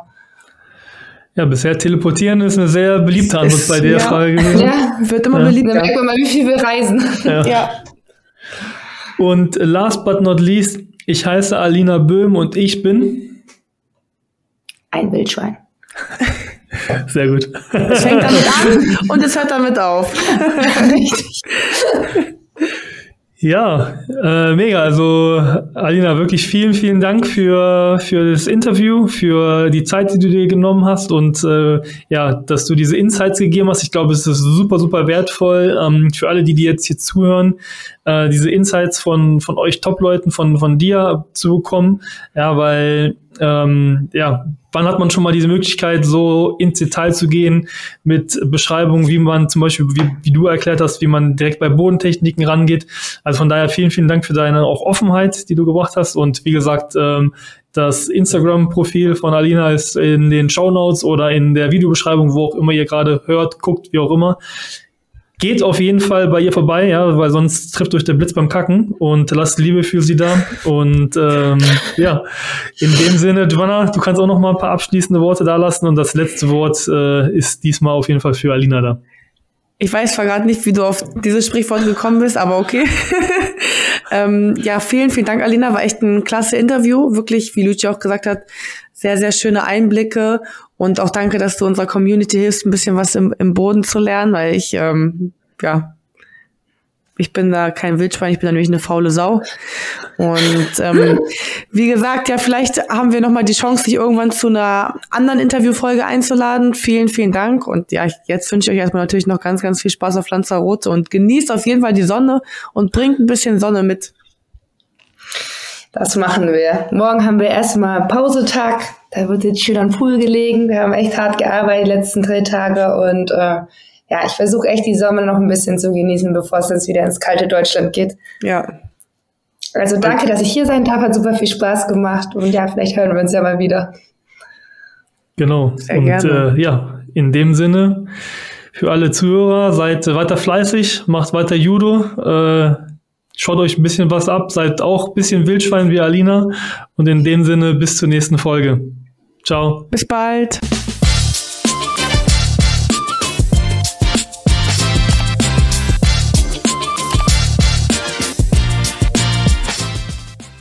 Ja, bisher teleportieren ist eine sehr beliebte Antwort bei der ja, Frage gewesen. Ja, wird immer ja. beliebter. Dann merkt man mal, wie viel wir reisen. Ja. ja. Und last but not least, ich heiße Alina Böhm und ich bin ein Wildschwein. Sehr gut. Es fängt damit an und es hört damit auf. Richtig. Ja, äh, mega. Also Alina, wirklich vielen, vielen Dank für, für das Interview, für die Zeit, die du dir genommen hast und äh, ja, dass du diese Insights gegeben hast. Ich glaube, es ist super, super wertvoll ähm, für alle, die, die jetzt hier zuhören, äh, diese Insights von, von euch Top-Leuten, von, von dir zu bekommen. Ja, weil ähm, ja, wann hat man schon mal diese Möglichkeit, so ins Detail zu gehen mit Beschreibungen, wie man zum Beispiel, wie, wie du erklärt hast, wie man direkt bei Bodentechniken rangeht. Also von daher vielen, vielen Dank für deine auch Offenheit, die du gebracht hast. Und wie gesagt, ähm, das Instagram-Profil von Alina ist in den Show Notes oder in der Videobeschreibung, wo auch immer ihr gerade hört, guckt, wie auch immer. Geht auf jeden Fall bei ihr vorbei, ja, weil sonst trifft euch der Blitz beim Kacken und lasst Liebe für sie da. Und ähm, ja, in dem Sinne, Giovanna, du kannst auch noch mal ein paar abschließende Worte da lassen und das letzte Wort äh, ist diesmal auf jeden Fall für Alina da. Ich weiß zwar gerade nicht, wie du auf dieses Sprichwort gekommen bist, aber okay. ähm, ja, vielen, vielen Dank, Alina. War echt ein klasse Interview. Wirklich, wie Luigi auch gesagt hat, sehr, sehr schöne Einblicke. Und auch danke, dass du unserer Community hilfst, ein bisschen was im, im Boden zu lernen, weil ich, ähm, ja, ich bin da kein Wildschwein, ich bin da nämlich eine faule Sau. Und ähm, wie gesagt, ja, vielleicht haben wir nochmal die Chance, dich irgendwann zu einer anderen Interviewfolge einzuladen. Vielen, vielen Dank. Und ja, jetzt wünsche ich euch erstmal natürlich noch ganz, ganz viel Spaß auf Lanzarote und genießt auf jeden Fall die Sonne und bringt ein bisschen Sonne mit. Das machen wir. Morgen haben wir erstmal Pausetag. Da wird jetzt schön am Pool gelegen. Wir haben echt hart gearbeitet die letzten drei Tage und äh, ja, ich versuche echt die Sommer noch ein bisschen zu genießen, bevor es jetzt wieder ins kalte Deutschland geht. Ja. Also danke, dass ich hier sein darf. Hat super viel Spaß gemacht. Und ja, vielleicht hören wir uns ja mal wieder. Genau. Sehr und äh, ja, in dem Sinne, für alle Zuhörer, seid weiter fleißig, macht weiter Judo, äh, schaut euch ein bisschen was ab, seid auch ein bisschen Wildschwein wie Alina. Und in dem Sinne, bis zur nächsten Folge. Ciao. Bis bald.